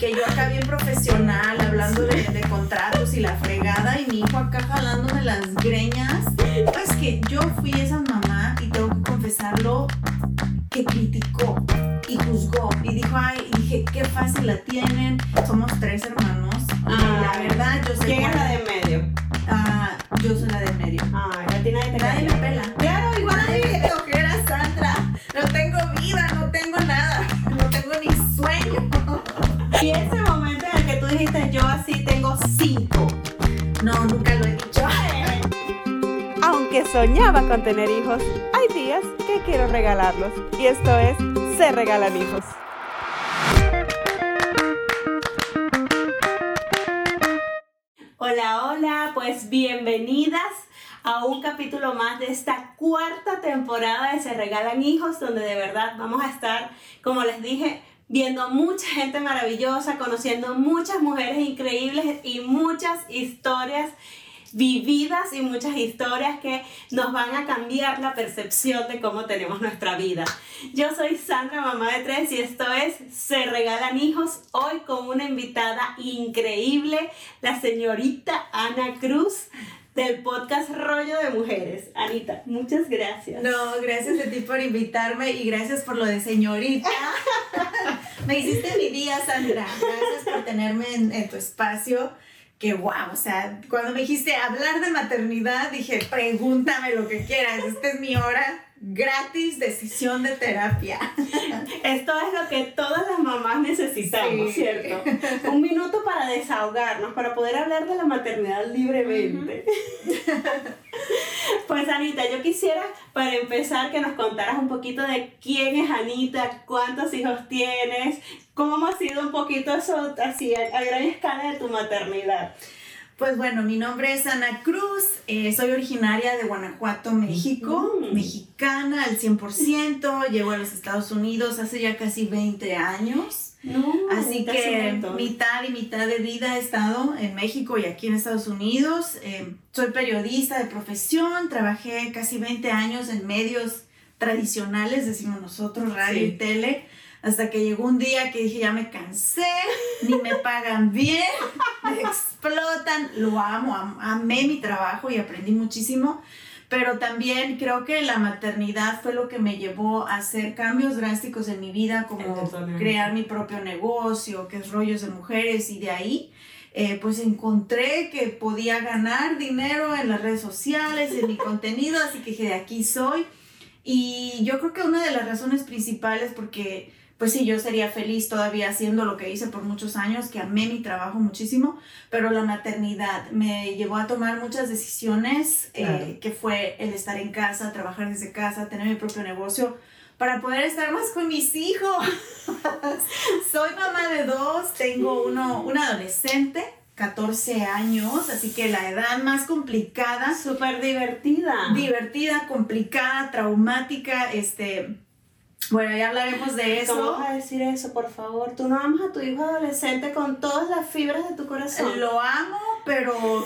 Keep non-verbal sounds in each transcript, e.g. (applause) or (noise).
que yo acá bien profesional, hablando de, de contratos y la fregada, y mi hijo acá jalándome las greñas. Es que yo fui esa mamá y tengo que confesarlo que criticó y juzgó y dijo, ay, y dije, qué fácil la tienen. Somos tres hermanos. y Ah, la verdad, yo sé ¿Quién es la de en medio? Ah, yo soy la de en medio. Ay, a ti nadie te Nadie me pela. Y ese momento en el que tú dijiste, yo así tengo cinco. No, nunca lo he dicho. (laughs) Aunque soñaba con tener hijos, hay días que quiero regalarlos. Y esto es Se Regalan Hijos. Hola, hola, pues bienvenidas a un capítulo más de esta cuarta temporada de Se Regalan Hijos, donde de verdad vamos a estar, como les dije, viendo mucha gente maravillosa, conociendo muchas mujeres increíbles y muchas historias vividas y muchas historias que nos van a cambiar la percepción de cómo tenemos nuestra vida. Yo soy Sandra, mamá de tres, y esto es Se Regalan Hijos, hoy con una invitada increíble, la señorita Ana Cruz del podcast Rollo de Mujeres. Anita, muchas gracias. No, gracias a ti por invitarme y gracias por lo de señorita. (laughs) Me hiciste mi día, Sandra. Gracias por tenerme en, en tu espacio. Que wow, o sea, cuando me dijiste hablar de maternidad, dije, pregúntame lo que quieras. Esta es mi hora gratis de sesión de terapia. (laughs) Esto es lo que todas las mamás necesitamos, Sí. ¿cierto? Un minuto para desahogarnos, para poder hablar de la maternidad libremente. (laughs) Pues Anita, yo quisiera para empezar que nos contaras un poquito de quién es Anita, cuántos hijos tienes, cómo ha sido un poquito eso así a gran escala de tu maternidad. Pues bueno, mi nombre es Ana Cruz, eh, soy originaria de Guanajuato, México, Mm. mexicana al 100%, llego a los Estados Unidos hace ya casi 20 años. No, Así que mitad y mitad de vida he estado en México y aquí en Estados Unidos. Eh, soy periodista de profesión, trabajé casi 20 años en medios tradicionales, decimos nosotros, radio Sí. y tele, hasta que llegó un día que dije, ya me cansé, ni me pagan bien, me explotan, lo amo, am- amé mi trabajo y aprendí muchísimo. Pero también creo que la maternidad fue lo que me llevó a hacer cambios drásticos en mi vida, como Totalmente. crear mi propio negocio, que es Rollos de Mujeres, y de ahí eh, pues encontré que podía ganar dinero en las redes sociales, en mi contenido, así que dije, de aquí soy. Y yo creo que una de las razones principales, porque pues sí, yo sería feliz todavía haciendo lo que hice por muchos años, que amé mi trabajo muchísimo, pero la maternidad me llevó a tomar muchas decisiones, eh, que fue el estar en casa, trabajar desde casa, tener mi propio negocio, para poder estar más con mis hijos. (laughs) Soy mamá de dos, tengo uno, un adolescente, 14 años, así que la edad más complicada, Súper divertida. divertida, complicada, traumática, este... Bueno, ya hablaremos de ¿Cómo eso. vas a decir eso, por favor? Tú no amas a tu hijo adolescente con todas las fibras de tu corazón. Lo amo, pero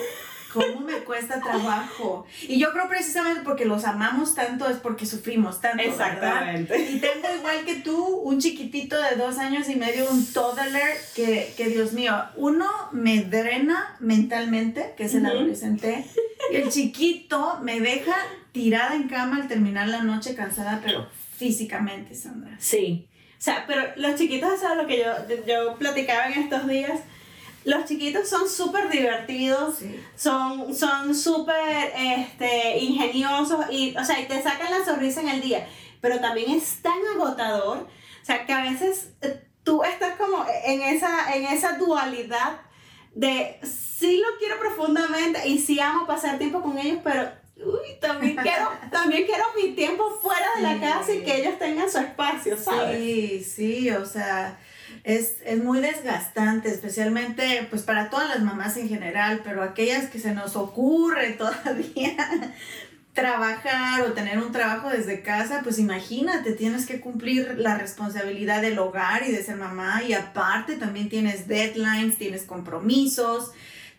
cómo me cuesta trabajo. Y yo creo precisamente porque los amamos tanto es porque sufrimos tanto. ¿verdad? Exactamente. Y tengo igual que tú un chiquitito de dos años y medio, un toddler, que, que Dios mío, uno me drena mentalmente, que es el adolescente, y el chiquito me deja tirada en cama al terminar la noche cansada, pero físicamente, Sandra. Sí. O sea, pero los chiquitos, eso es lo que yo, yo platicaba en estos días. Los chiquitos son súper divertidos, Sí. son son súper este, ingeniosos y, o sea, y te sacan la sonrisa en el día. Pero también es tan agotador, o sea, que a veces eh, tú estás como en esa, en esa dualidad de sí lo quiero profundamente y sí amo pasar tiempo con ellos, pero uy, también quiero, (laughs) también quiero mi tiempo fuera de la casa y que ellos tengan su espacio, ¿sabes? Sí, sí, o sea, es, es muy desgastante, especialmente pues para todas las mamás en general, pero aquellas que se nos ocurre (laughs) todavía trabajar o tener un trabajo desde casa, pues imagínate, tienes que cumplir la responsabilidad del hogar y de ser mamá y aparte también tienes deadlines, tienes compromisos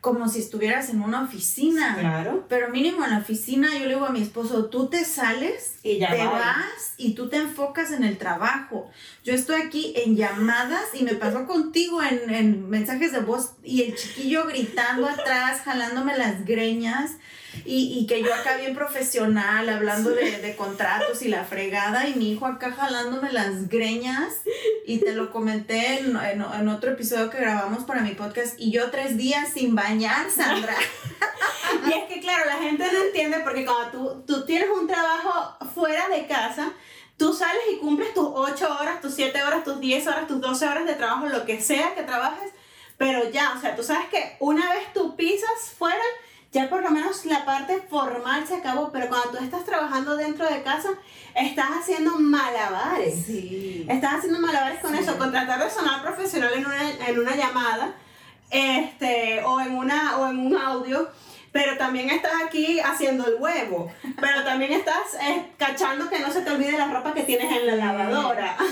como si estuvieras en una oficina. Claro. Pero mínimo en la oficina yo le digo a mi esposo, tú te sales, Y ya te va. vas y tú te enfocas en el trabajo. Yo estoy aquí en llamadas y me pasó contigo en, en mensajes de voz y el chiquillo gritando atrás, jalándome las greñas y, y que yo acá bien profesional hablando de, de contratos y la fregada y mi hijo acá jalándome las greñas y te lo comenté en, en- en otro episodio que grabamos para mi podcast y yo tres días sin bañar, Sandra. (laughs) Y es que, claro, la gente no entiende porque cuando tú, tú tienes un trabajo fuera de casa, tú sales y cumples tus 8 horas, tus 7 horas, tus 10 horas, tus 12 horas de trabajo, lo que sea que trabajes, pero ya, o sea, tú sabes que una vez tú pisas fuera, ya por lo menos la parte formal se acabó, pero cuando tú estás trabajando dentro de casa, estás haciendo malabares. Sí. Estás haciendo malabares con Sí. eso, con tratar de sonar profesional en una, en una llamada este, o, en una, o en un audio, pero también estás aquí haciendo el huevo, pero también estás eh, cachando que no se te olvide la ropa que tienes en la lavadora. (laughs)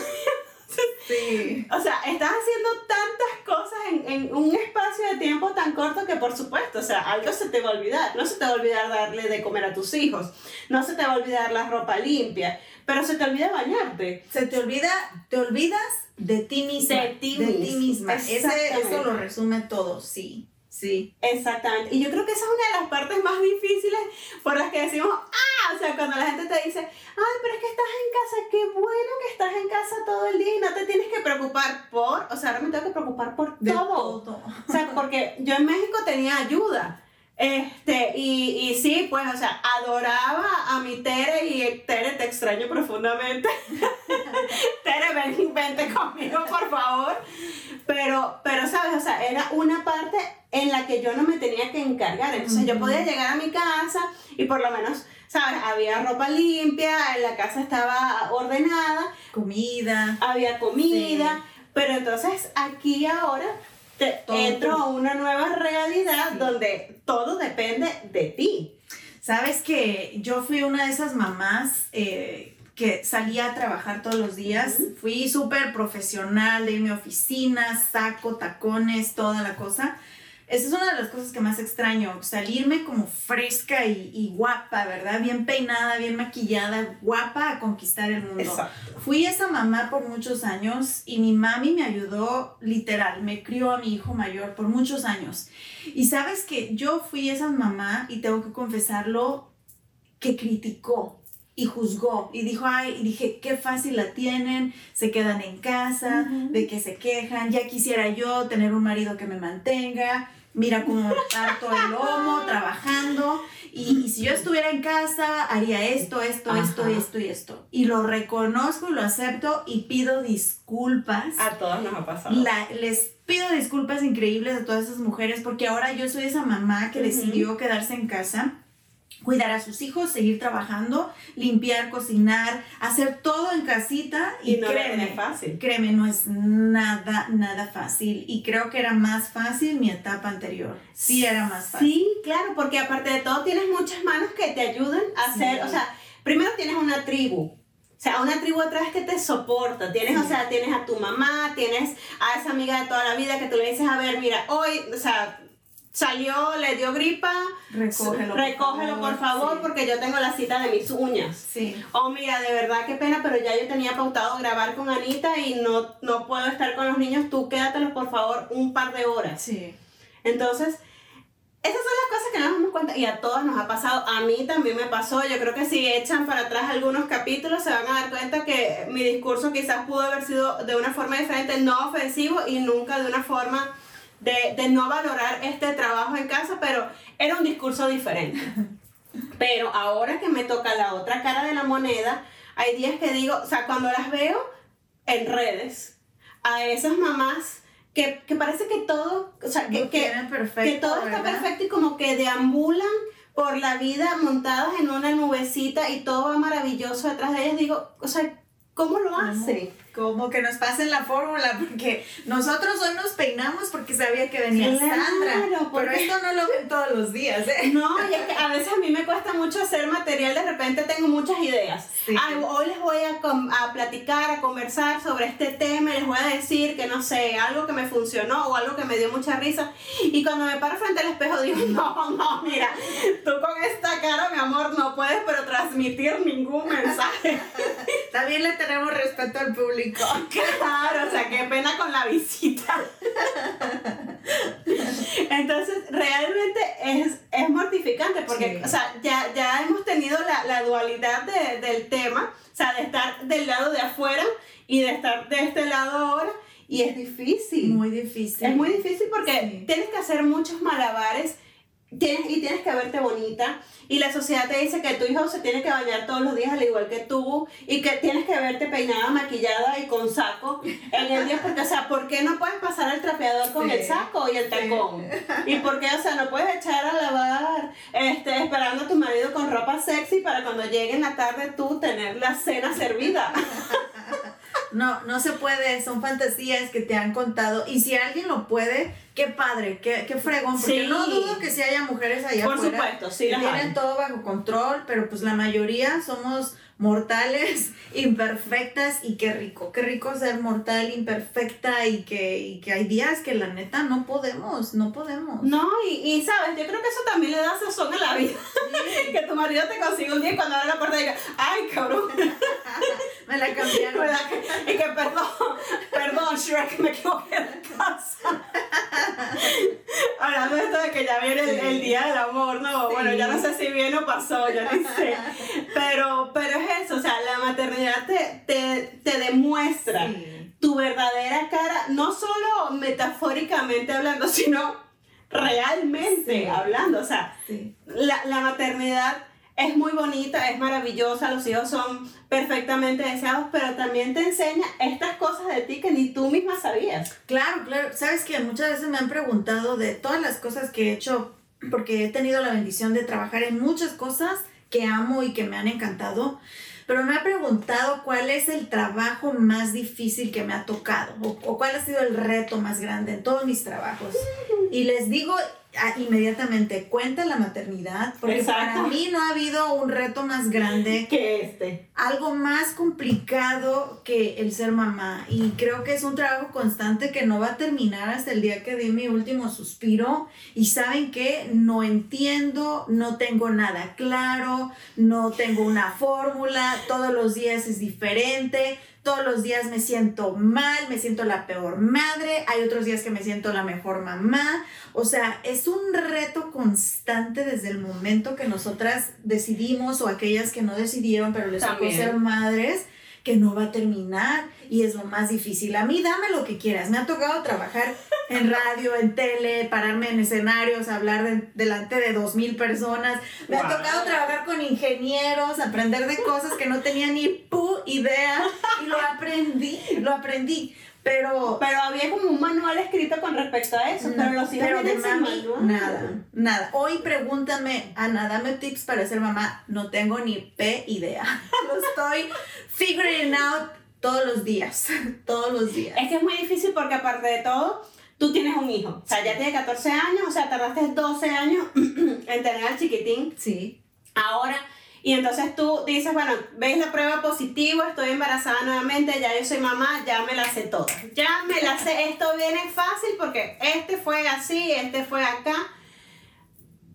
Sí. O sea, estás haciendo tantas cosas en, en un espacio de tiempo tan corto que por supuesto, o sea, algo se te va a olvidar. No se te va a olvidar darle de comer a tus hijos, no se te va a olvidar la ropa limpia, pero se te olvida bañarte. Se te olvida, te olvidas de ti misma. De ti misma. misma. Ese, eso lo resume todo, sí. Sí. Exactamente. Y yo creo que esa es una de las partes más difíciles por las que decimos, ah, o sea, cuando la gente te dice, ay, pero es que estás en casa, qué bueno que estás en casa todo el día y no te tienes que preocupar por, o sea, ahora me tengo que preocupar por todo. todo. O sea, porque yo en México tenía ayuda. Este, y, y sí, pues, o sea, adoraba a mi Tere y Tere, te extraño profundamente. (laughs) Tere, ven, vente conmigo, por favor. Pero, pero, ¿sabes? O sea, era una parte en la que yo no me tenía que encargar. Entonces yo podía llegar a mi casa y por lo menos, ¿sabes? Había ropa limpia, la casa estaba ordenada, Comida. había comida, pero entonces aquí ahora te Todo. entro a una nueva realidad Sí. donde todo depende de ti. Sabes que yo fui una de esas mamás eh, que salía a trabajar todos los días. Fui súper profesional de a oficina, saco, tacones, toda la cosa. Esa es una de las cosas que más extraño, salirme como fresca y, y guapa, ¿verdad? Bien peinada, bien maquillada, guapa a conquistar el mundo. Fui esa mamá por muchos años y mi mami me ayudó literal, me crió a mi hijo mayor por muchos años. Y sabes que yo fui esa mamá y tengo que confesarlo que criticó y juzgó y dijo, ay, y dije, qué fácil la tienen, se quedan en casa, de que se quejan, ya quisiera yo tener un marido que me mantenga, mira cómo parto el lomo trabajando y, y si yo estuviera en casa haría esto, esto, esto, Ajá. esto y esto. Y lo reconozco lo acepto y pido disculpas. A todos nos ha pasado. La- les pido disculpas increíbles a todas esas mujeres porque ahora yo soy esa mamá que decidió quedarse en casa, cuidar a sus hijos, seguir trabajando, limpiar, cocinar, hacer todo en casita y, y no créeme, fácil. créeme, no es nada, nada fácil y creo que era más fácil mi etapa anterior. Sí era más fácil. Sí, claro, porque aparte de todo tienes muchas manos que te ayudan a Sí. hacer, o sea, primero tienes una tribu. O sea, una tribu atrás que te soporta. Tienes, Sí. o sea, tienes a tu mamá, tienes a esa amiga de toda la vida que tú le dices, a ver, mira, hoy, o sea, salió, le dio gripa, Recógelo. recógelo por favor sí. porque yo tengo la cita de mis uñas. Sí. Oh, mira, de verdad qué pena, pero ya yo tenía pautado grabar con Anita y no, no puedo estar con los niños. Tú quédatelos por favor un par de horas. Sí. Entonces, esas son las cosas que no nos damos cuenta y a todas nos ha pasado. A mí también me pasó. Yo creo que si echan para atrás algunos capítulos se van a dar cuenta que mi discurso quizás pudo haber sido de una forma diferente, no ofensivo y nunca de una forma de, de no valorar este trabajo en casa, pero era un discurso diferente. (laughs) Pero ahora que me toca la otra cara de la moneda, hay días que digo, o sea, cuando las veo en redes, a esas mamás que, que parece que todo, o sea, que, que, perfecto, que todo está perfecto y como que deambulan por la vida montadas en una nubecita y todo va maravilloso detrás de ellas. Digo, o sea, ¿cómo lo hace? Como que nos pasen la fórmula, porque nosotros hoy nos peinamos porque sabía que venía Claro, Sandra, porque- pero esto no lo ven todos los días, ¿eh? No, y es que a veces a mí me cuesta mucho hacer material, de repente tengo muchas ideas. Sí. Ay, hoy les voy a, a platicar, a conversar sobre este tema y les voy a decir que no sé, algo que me funcionó o algo que me dio mucha risa. Y cuando me paro frente al espejo digo, (laughs) no, no, mira, tú con esta cara, mi amor, no puedes pero transmitir ningún mensaje. (laughs) También le tenemos respeto al público. (laughs) Claro, o sea, qué pena con la visita. (laughs) Entonces, realmente es, es mortificante porque, Sí. o sea, ya, ya hemos tenido la, la dualidad de- del tema, o sea, de estar del lado de afuera y de estar de este lado ahora, y es difícil. Muy difícil. Es muy difícil porque Sí. tienes que hacer muchos malabares tienes, y tienes que verte bonita. Y la sociedad te dice que tu hijo se tiene que bañar todos los días al igual que tú. Y que tienes que verte peinada, maquillada y con saco en el día. Porque, o sea, ¿por qué no puedes pasar el trapeador con Sí. el saco y el tacón? ¿Y por qué, o sea, no puedes echar a lavar este, esperando a tu marido con ropa sexy para cuando llegue en la tarde tú tener la cena servida? (laughs) No, no se puede, son fantasías que te han contado. Y si alguien lo puede, qué padre, qué, qué fregón. Porque Sí. no dudo que sí haya mujeres allá Por afuera supuesto, sí que tienen hay. todo bajo control, pero pues la mayoría somos mortales, (laughs) imperfectas y qué rico, qué rico ser mortal, imperfecta y que, y que hay días que la neta no podemos, no podemos. No, y, y sabes, yo creo que eso también le da sazón a la vida. (laughs) que tu marido te consiga un día y cuando abre la puerta diga, ay, cabrón. (laughs) Me la cambiaron. y que perdón, perdón, Shrek, me equivoqué de casa. Hablando de esto de que ya viene el, día del amor, no, Sí. bueno, ya no sé si viene o pasó, ya ni sé. Pero, pero es eso, o sea, la maternidad te, te, te demuestra Sí. tu verdadera cara, no solo metafóricamente hablando, sino realmente Sí. hablando. O sea, la, la maternidad es muy bonita, es maravillosa, los hijos son perfectamente deseados, pero también te enseña estas cosas de ti que ni tú misma sabías. Claro, claro. Sabes que muchas veces me han preguntado de todas las cosas que he hecho, porque he tenido la bendición de trabajar en muchas cosas que amo y que me han encantado, pero me ha preguntado cuál es el trabajo más difícil que me ha tocado o, cuál ha sido el reto más grande en todos mis trabajos. Y les digo inmediatamente, cuenta la maternidad, porque Exacto. para mí no ha habido un reto más grande Que este. algo más complicado que el ser mamá y creo que es un trabajo constante que no va a terminar hasta el día que di mi último suspiro y saben que no entiendo, no tengo nada claro, no tengo una fórmula, todos los días es diferente, todos los días me siento mal, me siento la peor madre, hay otros días que me siento la mejor mamá, o sea, es un reto constante desde el momento que nosotras decidimos o aquellas que no decidieron, pero les tocó ser madres, que no va a terminar y es lo más difícil. A mí dame lo que quieras. Me ha tocado trabajar en radio, en tele, pararme en escenarios, hablar de- delante de dos mil personas. Me ha tocado trabajar con ingenieros, aprender de cosas que no tenía ni pu idea y lo aprendí, lo aprendí. Pero Pero había como un manual escrito con respecto a eso, pero los hijos pero de mami, nada, nada. Hoy pregúntame, Ana, dame tips para ser mamá. No tengo ni P idea. (laughs) Lo estoy figuring out todos los días. Todos los días. Es que es muy difícil porque aparte de todo, tú tienes un hijo. O sea, ya tiene 14 años, o sea, tardaste 12 años (clears throat) en tener al chiquitín. Sí. Ahora, y entonces tú dices, bueno, ves la prueba positiva, estoy embarazada nuevamente, ya yo soy mamá, ya me la sé toda. Ya me la sé, esto viene fácil porque este fue así, este fue acá.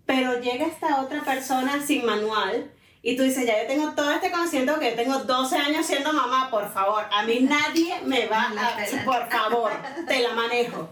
Pero llega esta otra persona sin manual y tú dices, ya yo tengo todo este conocimiento que yo tengo 12 años siendo mamá, por favor, a mí nadie me va a... Por favor, te la manejo.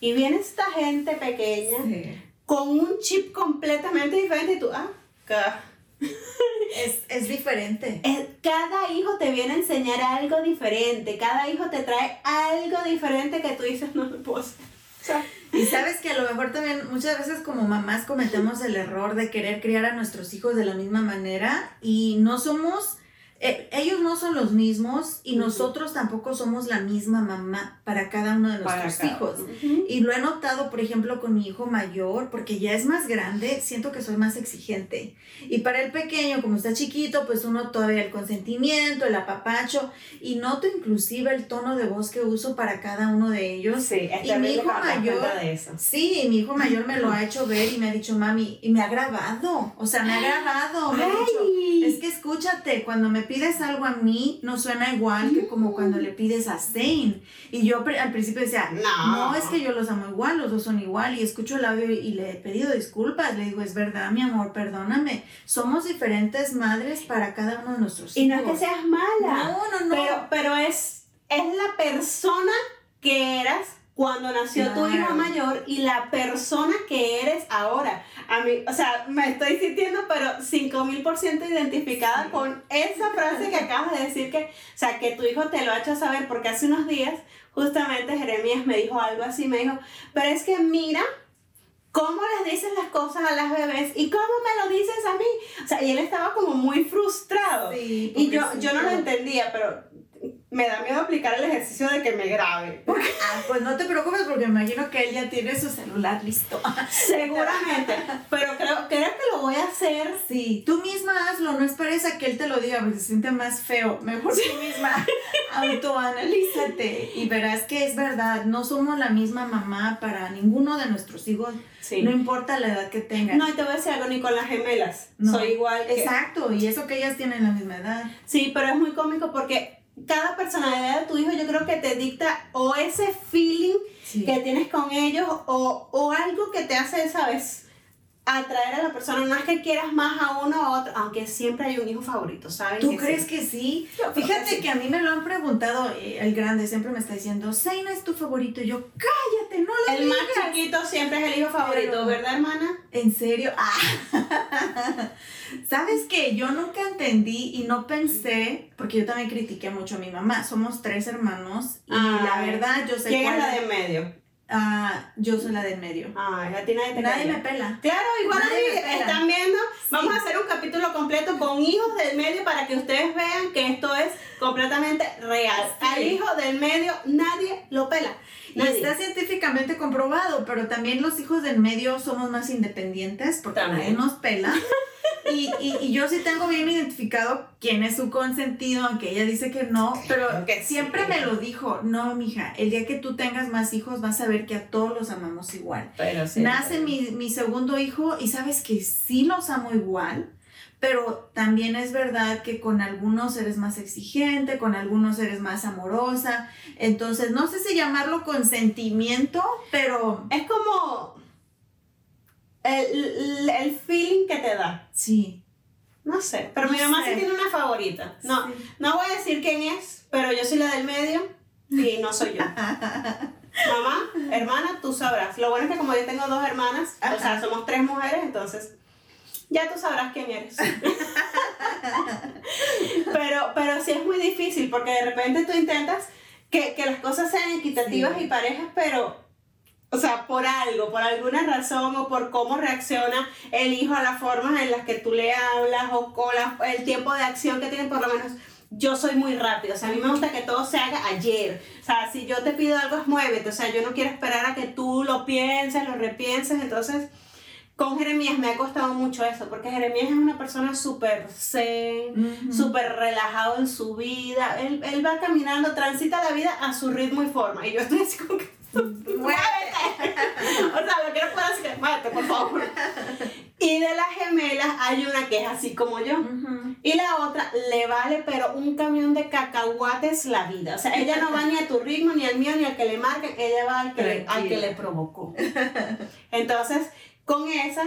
Y viene esta gente pequeña Sí. con un chip completamente diferente y tú, ah, ca- Es, es diferente. cada hijo te viene a enseñar algo diferente, cada hijo te trae algo diferente que tú dices, no lo puedo hacer. O sea, Y sabes que a lo mejor también muchas veces como mamás cometemos el error de querer criar a nuestros hijos de la misma manera y no somos eh, ellos no son los mismos y Ujú. nosotros tampoco somos la misma mamá para cada uno de Para nuestros cada- hijos. Ujú. Y lo he notado, por ejemplo, con mi hijo mayor, porque ya es más grande, siento que soy más exigente. Y para el pequeño, como está chiquito, pues uno todavía el consentimiento, el apapacho, y noto inclusive el tono de voz que uso para cada uno de ellos. Sí, es Y mi hijo mayor- cuenta de eso. Sí, mi hijo mayor me lo ha hecho ver y me ha dicho, mami, y me ha grabado, o sea, me ha grabado, me ha dicho, Ay. es que escúchate, cuando me pides algo a mí, no suena igual que como cuando le pides a Zane. Y yo al principio decía, No. no, es que yo los amo igual, los dos son igual. Y escucho el audio y le he pedido disculpas. Le digo, es verdad, mi amor, perdóname. Somos diferentes madres para cada uno de nuestros Y no hijos. es que seas mala. No, no, no. Pero, pero es, es la persona que eras cuando nació tu Claro. hijo mayor y la persona que eres ahora. A mí, o sea, me estoy sintiendo, pero 5000% identificada Sí. con esa frase que acabas de decir que, o sea, que tu hijo te lo ha hecho saber, porque hace unos días, justamente Jeremías me dijo algo así, me dijo, pero es que mira. ¿Cómo les dices las cosas a las bebés? ¿Y cómo me lo dices a mí? O sea, y él estaba como muy frustrado. Sí, Y yo, yo no lo entendía, pero me da miedo aplicar el ejercicio de que me grabe. Ah, pues no te preocupes porque me imagino que él ya tiene su celular listo. (laughs) Seguramente. Pero creo, creo que lo voy a hacer. Sí, tú misma hazlo, no esperes a que él te lo diga porque se siente más feo. Mejor tú misma (laughs) autoanalízate y verás que es verdad, no somos la misma mamá para ninguno de nuestros hijos, Sí. no importa la edad que tengan. No, y te voy a decir algo, ni con las gemelas. No. Soy igual. Que, Exacto, y eso que ellas tienen la misma edad. Sí, pero es muy cómico porque cada personalidad de tu hijo yo creo que te dicta o ese feeling Sí. que tienes con ellos o, o algo que te hace, ¿sabes? Atraer a la persona. No es que quieras más a uno o a otro, aunque siempre hay un hijo favorito, ¿sabes? ¿Tú Que crees sí. que sí? Yo Fíjate que a mí me lo han preguntado, eh, el grande siempre me está diciendo, Zaina es tu favorito. Y yo, cállate, no lo El más digas". chiquito siempre es el hijo favorito, Pero- ¿verdad, hermana? ¿En serio? Ah. (laughs) ¿Sabes qué? Yo nunca entendí y no pensé, porque yo también critiqué mucho a mi mamá. Somos tres hermanos y la verdad yo sé ¿Quién es la de medio? Ah, yo soy la del medio. Ay, a ti nadie te Nadie me pela. Claro, igual Nadie pela. están viendo. Vamos a hacer un capítulo completo con hijos del medio para que ustedes vean que esto es completamente real. Sí. Al hijo del medio nadie lo pela. Y está científicamente comprobado, pero también los hijos del medio somos más independientes porque nadie nos pela. Y, y, y yo sí tengo bien identificado quién es su consentido, aunque ella dice que no, pero sí. siempre me lo dijo, no, mija, el día que tú tengas más hijos vas a ver que a todos los amamos igual. Pero sí, Nace pero- mi, mi segundo hijo y sabes que sí los amo igual, pero también es verdad que con algunos eres más exigente, con algunos eres más amorosa. Entonces, no sé si llamarlo consentimiento, pero Es como el, el feeling que te da. sí. No sé, pero mi mamá sé. sí tiene una favorita. No, Sí. no voy a decir quién es, pero yo soy la del medio y no soy yo. (laughs) Mamá, hermana, tú sabrás. Lo bueno es que como yo tengo dos hermanas, o sea, Ajá. somos tres mujeres, entonces ya tú sabrás quién eres. pero, pero sí es muy difícil porque de repente tú intentas que, que las cosas sean equitativas Sí. y parejas, pero, o sea, por algo, por alguna razón o por cómo reacciona el hijo a las formas en las que tú le hablas o con la- el tiempo de acción que tienen, por lo menos yo soy muy rápido, o sea, a mí me gusta que todo se haga ayer. O sea, si yo te pido algo, es muévete. O sea, yo no quiero esperar a que tú lo pienses, lo repienses. Entonces, con Jeremías me ha costado mucho eso, porque Jeremías es una persona súper zen, Ujú. súper relajado en su vida. Él, él va caminando, transita la vida a su ritmo y forma. Y yo estoy así como que. (laughs) ¡Muévete! (laughs) o sea, lo quiero poner así que, muévete, por favor. Y de las gemelas hay una que es así como yo. Y la otra le vale, pero un camión de cacahuates la vida. O sea, ella no va ni a tu ritmo, ni al mío, ni al que le marquen, ella va al que, le, al que le provocó. Entonces, con esa,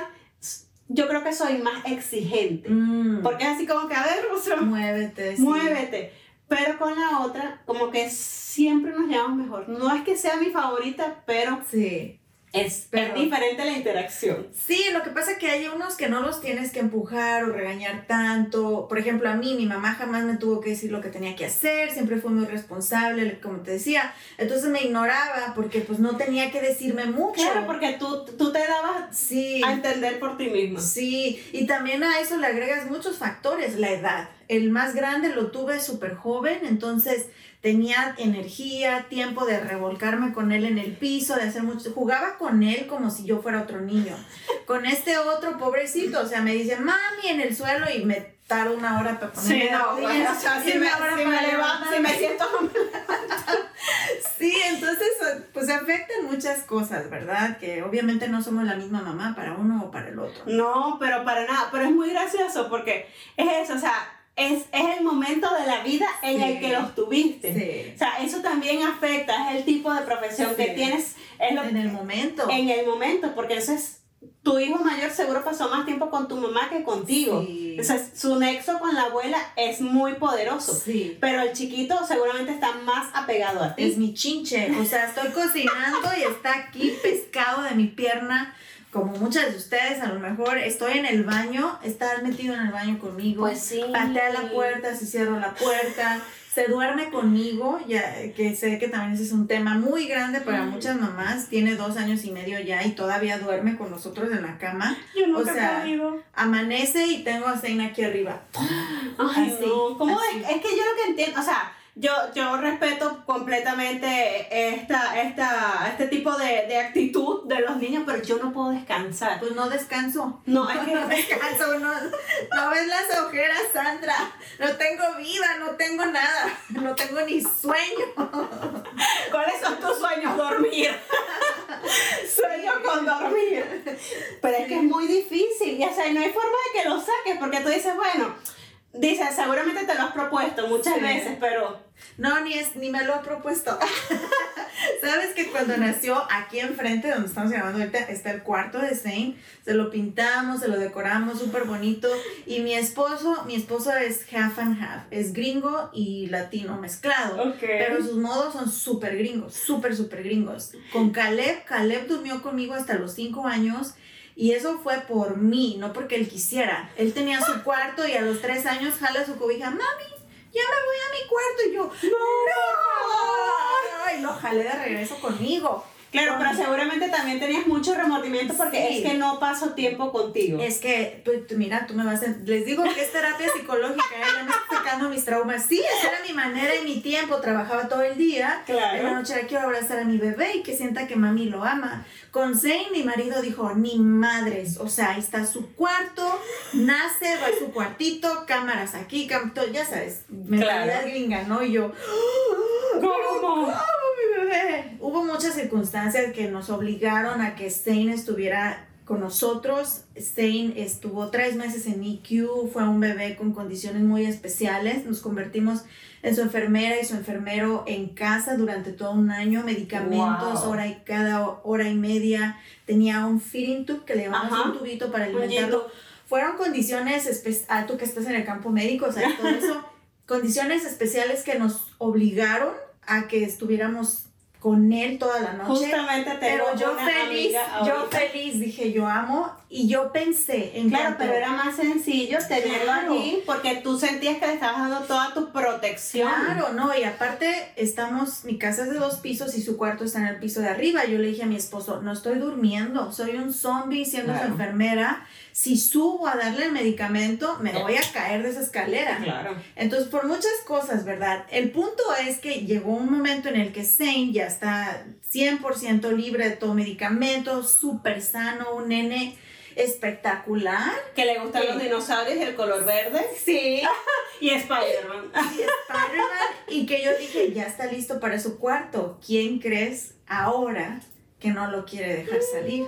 yo creo que soy más exigente. Mm. Porque es así como que, a ver, o sea, Muévete. sí. muévete. Pero con la otra, como que siempre nos llevamos mejor. No es que sea mi favorita, pero Sí. Es, Pero- es diferente la interacción. Sí, lo que pasa es que hay unos que no los tienes que empujar o regañar tanto. Por ejemplo, a mí, mi mamá jamás me tuvo que decir lo que tenía que hacer, siempre fue muy responsable, como te decía. Entonces me ignoraba porque pues no tenía que decirme mucho. Claro, porque tú, tú te dabas Sí. a entender por ti misma. Sí, y también a eso le agregas muchos factores, la edad. el más grande lo tuve súper joven, entonces tenía energía, tiempo de revolcarme con él en el piso, de hacer mucho, jugaba con él como si yo fuera otro niño. Con este otro pobrecito, o sea, me dice, mami, en el suelo y me tardo una hora para ponerme Sí, no, bueno, o sea, si me, hora si para me levanto, si me siento (laughs) Sí, entonces pues afectan muchas cosas, ¿verdad? Que obviamente no somos la misma mamá para uno o para el otro. No, pero para nada, pero es muy gracioso porque es eso, o sea, es, es el momento de la vida en Sí. el que los tuviste. Sí. O sea, eso también afecta, es el tipo de profesión que tienes lo- En el momento. en el momento, porque eso es, tu hijo mayor seguro pasó más tiempo con tu mamá que contigo. Sí. Entonces, su nexo con la abuela es muy poderoso. Sí. Pero el chiquito seguramente está más apegado a ti. Es mi chinche. O sea, estoy cocinando y está aquí pescado de mi pierna. Como muchas de ustedes, a lo mejor estoy en el baño, está metido en el baño conmigo. Pues sí. Patea la puerta, si cierro la puerta, se duerme conmigo, ya que sé que también ese es un tema muy grande para Mm. muchas mamás. Tiene dos años y medio ya y todavía duerme con nosotros en la cama. Yo nunca o sea, podido. Amanece y tengo a Zayn aquí arriba. Ay, Así, no. ¿Cómo así. es? Es que yo lo que entiendo, o sea, yo, yo respeto completamente esta, esta, este tipo de, de actitud de los niños, pero yo no puedo descansar. Pues no descanso. No, es que (laughs) no descanso, no, no ves las ojeras, Sandra. No tengo vida, no tengo nada, no tengo ni sueño. (laughs) ¿Cuáles son tus sueños? Dormir. (laughs) Sueño con dormir. Pero es que es muy difícil. Y o sea, no hay forma de que lo saques porque tú dices, bueno, dices, seguramente te lo has propuesto muchas Sí. veces, pero No, ni, es, ni me lo he propuesto. (laughs) Sabes que cuando nació aquí enfrente, donde estamos grabando ahorita, está el cuarto de Zane. Se lo pintamos, se lo decoramos súper bonito. Y mi esposo, mi esposo es half and half. Es gringo y latino mezclado. Ok. Pero sus modos son súper gringos, súper, súper gringos. Con Caleb, Caleb durmió conmigo hasta los cinco años. Y eso fue por mí, no porque él quisiera. Él tenía su cuarto y a los tres años jala su cobija, mami, ya me voy a mi cuarto. Y yo, no, Y lo jalé de regreso conmigo. Claro, pero seguramente también tenías mucho remordimiento porque Sí. es que no paso tiempo contigo. Es que, tú, tú- mira, tú me vas a... Les digo que es terapia (laughs) psicológica, ¿eh? ya me estoy sacando mis traumas. Sí, esa era mi manera y mi tiempo. Trabajaba todo el día. Claro. En la noche "Ay, quiero abrazar a mi bebé y que sienta que mami lo ama. Con Zane, mi marido dijo, ni madres. O sea, ahí está su cuarto, nace, va a su cuartito, cámaras aquí, cam- ya sabes, mentalidad Claro. gringa, ¿no? Y yo, ¿Cómo? Bebé. Hubo muchas circunstancias que nos obligaron a que Zane estuviera con nosotros. Zane estuvo tres meses en IQ, fue un bebé con condiciones muy especiales. Nos convertimos en su enfermera y su enfermero en casa durante todo un año, medicamentos, Wow. hora y cada hora y media. Tenía un feeding tube que le llamamos un tubito para alimentarlo. Fueron condiciones, ah, tú que estás en el campo médico, o sea, todo eso, (laughs) condiciones especiales que nos obligaron a que estuviéramos con él toda la noche. Justamente tengo Pero yo una feliz, yo feliz, dije yo amo y yo pensé en Claro, cuanto- pero era más sencillo tenerlo Claro. allí porque tú sentías que le estabas dando toda tu protección. Claro, no, y aparte estamos, mi casa es de dos pisos y su cuarto está en el piso de arriba. Yo le dije a mi esposo, no estoy durmiendo, soy un zombie siendo su enfermera. Si subo a darle el medicamento, me voy a caer de esa escalera. Claro. Entonces, por muchas cosas, ¿verdad? El punto es que llegó un momento en el que Zane ya está 100% libre de todo medicamento, súper sano, un nene espectacular. Que le gustan Sí. los dinosaurios y el color verde. Sí. Y Spider-Man. (laughs) Y Spider-Man, y que yo dije, ya está listo para su cuarto. ¿Quién crees ahora que no lo quiere dejar salir?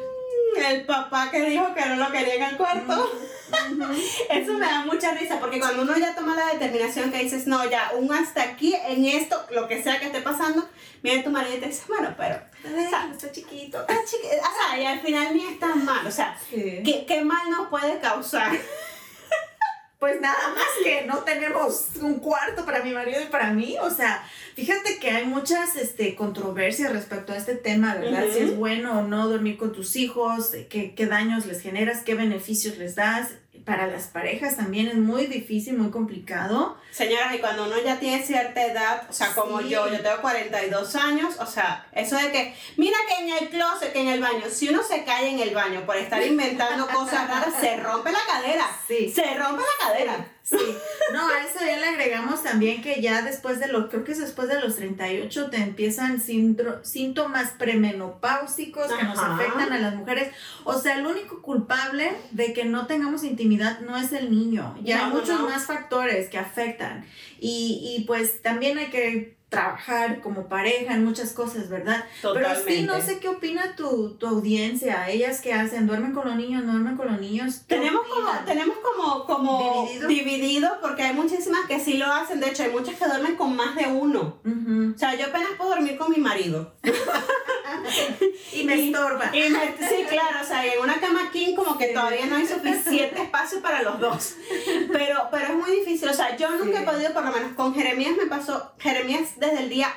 El papá que dijo que no lo quería en el cuarto. (laughs) Eso me da mucha risa porque cuando uno ya toma la determinación que dices, no, ya, un hasta aquí en esto, lo que sea que esté pasando, viene tu marido y te dice, bueno, pero está chiquito. está chiqui- o sea, y al final ni es tan mal, o sea, Sí. ¿qué, qué mal nos puede causar? Pues nada más que no tenemos un cuarto para mi marido y para mí. O sea, fíjate que hay muchas este, controversias respecto a este tema, ¿verdad? Si es bueno o no dormir con tus hijos, qué, qué daños les generas, qué beneficios les das. Para las parejas también es muy difícil, muy complicado. Señoras, y cuando uno ya tiene cierta edad, o sea, como yo, yo tengo 42 años, o sea, eso de que, mira que en el closet, que en el baño, si uno se cae en el baño por estar inventando cosas raras, se rompe la cadera. Sí. Se rompe la cadera. Sí, no, a esa agregamos también que ya después de los, creo que es después de los 38 te empiezan síndro- síntomas premenopáusicos que nos afectan a las mujeres. O sea, el único culpable de que no tengamos intimidad no es el niño. Ya No, hay no, muchos no. más factores que afectan. Y, y pues también hay que trabajar como pareja en muchas cosas, ¿verdad? Pero sí, no sé qué opina tu, tu audiencia. Ellas que hacen, duermen con los niños, no duermen con los niños. ¿Qué Tenemos como, tenemos como, como ¿Dividido? dividido, porque hay muchísimas que sí lo hacen. De hecho, hay muchas que duermen con más de uno. O sea, yo apenas puedo dormir con mi marido. (laughs) Y me estorba. Y me- sí, claro, o sea, en una cama king como que todavía no hay suficiente (laughs) espacio para los dos. Pero, pero es muy difícil, o sea, yo nunca Sí. he podido, por lo menos con Jeremías me pasó, Jeremías desde el día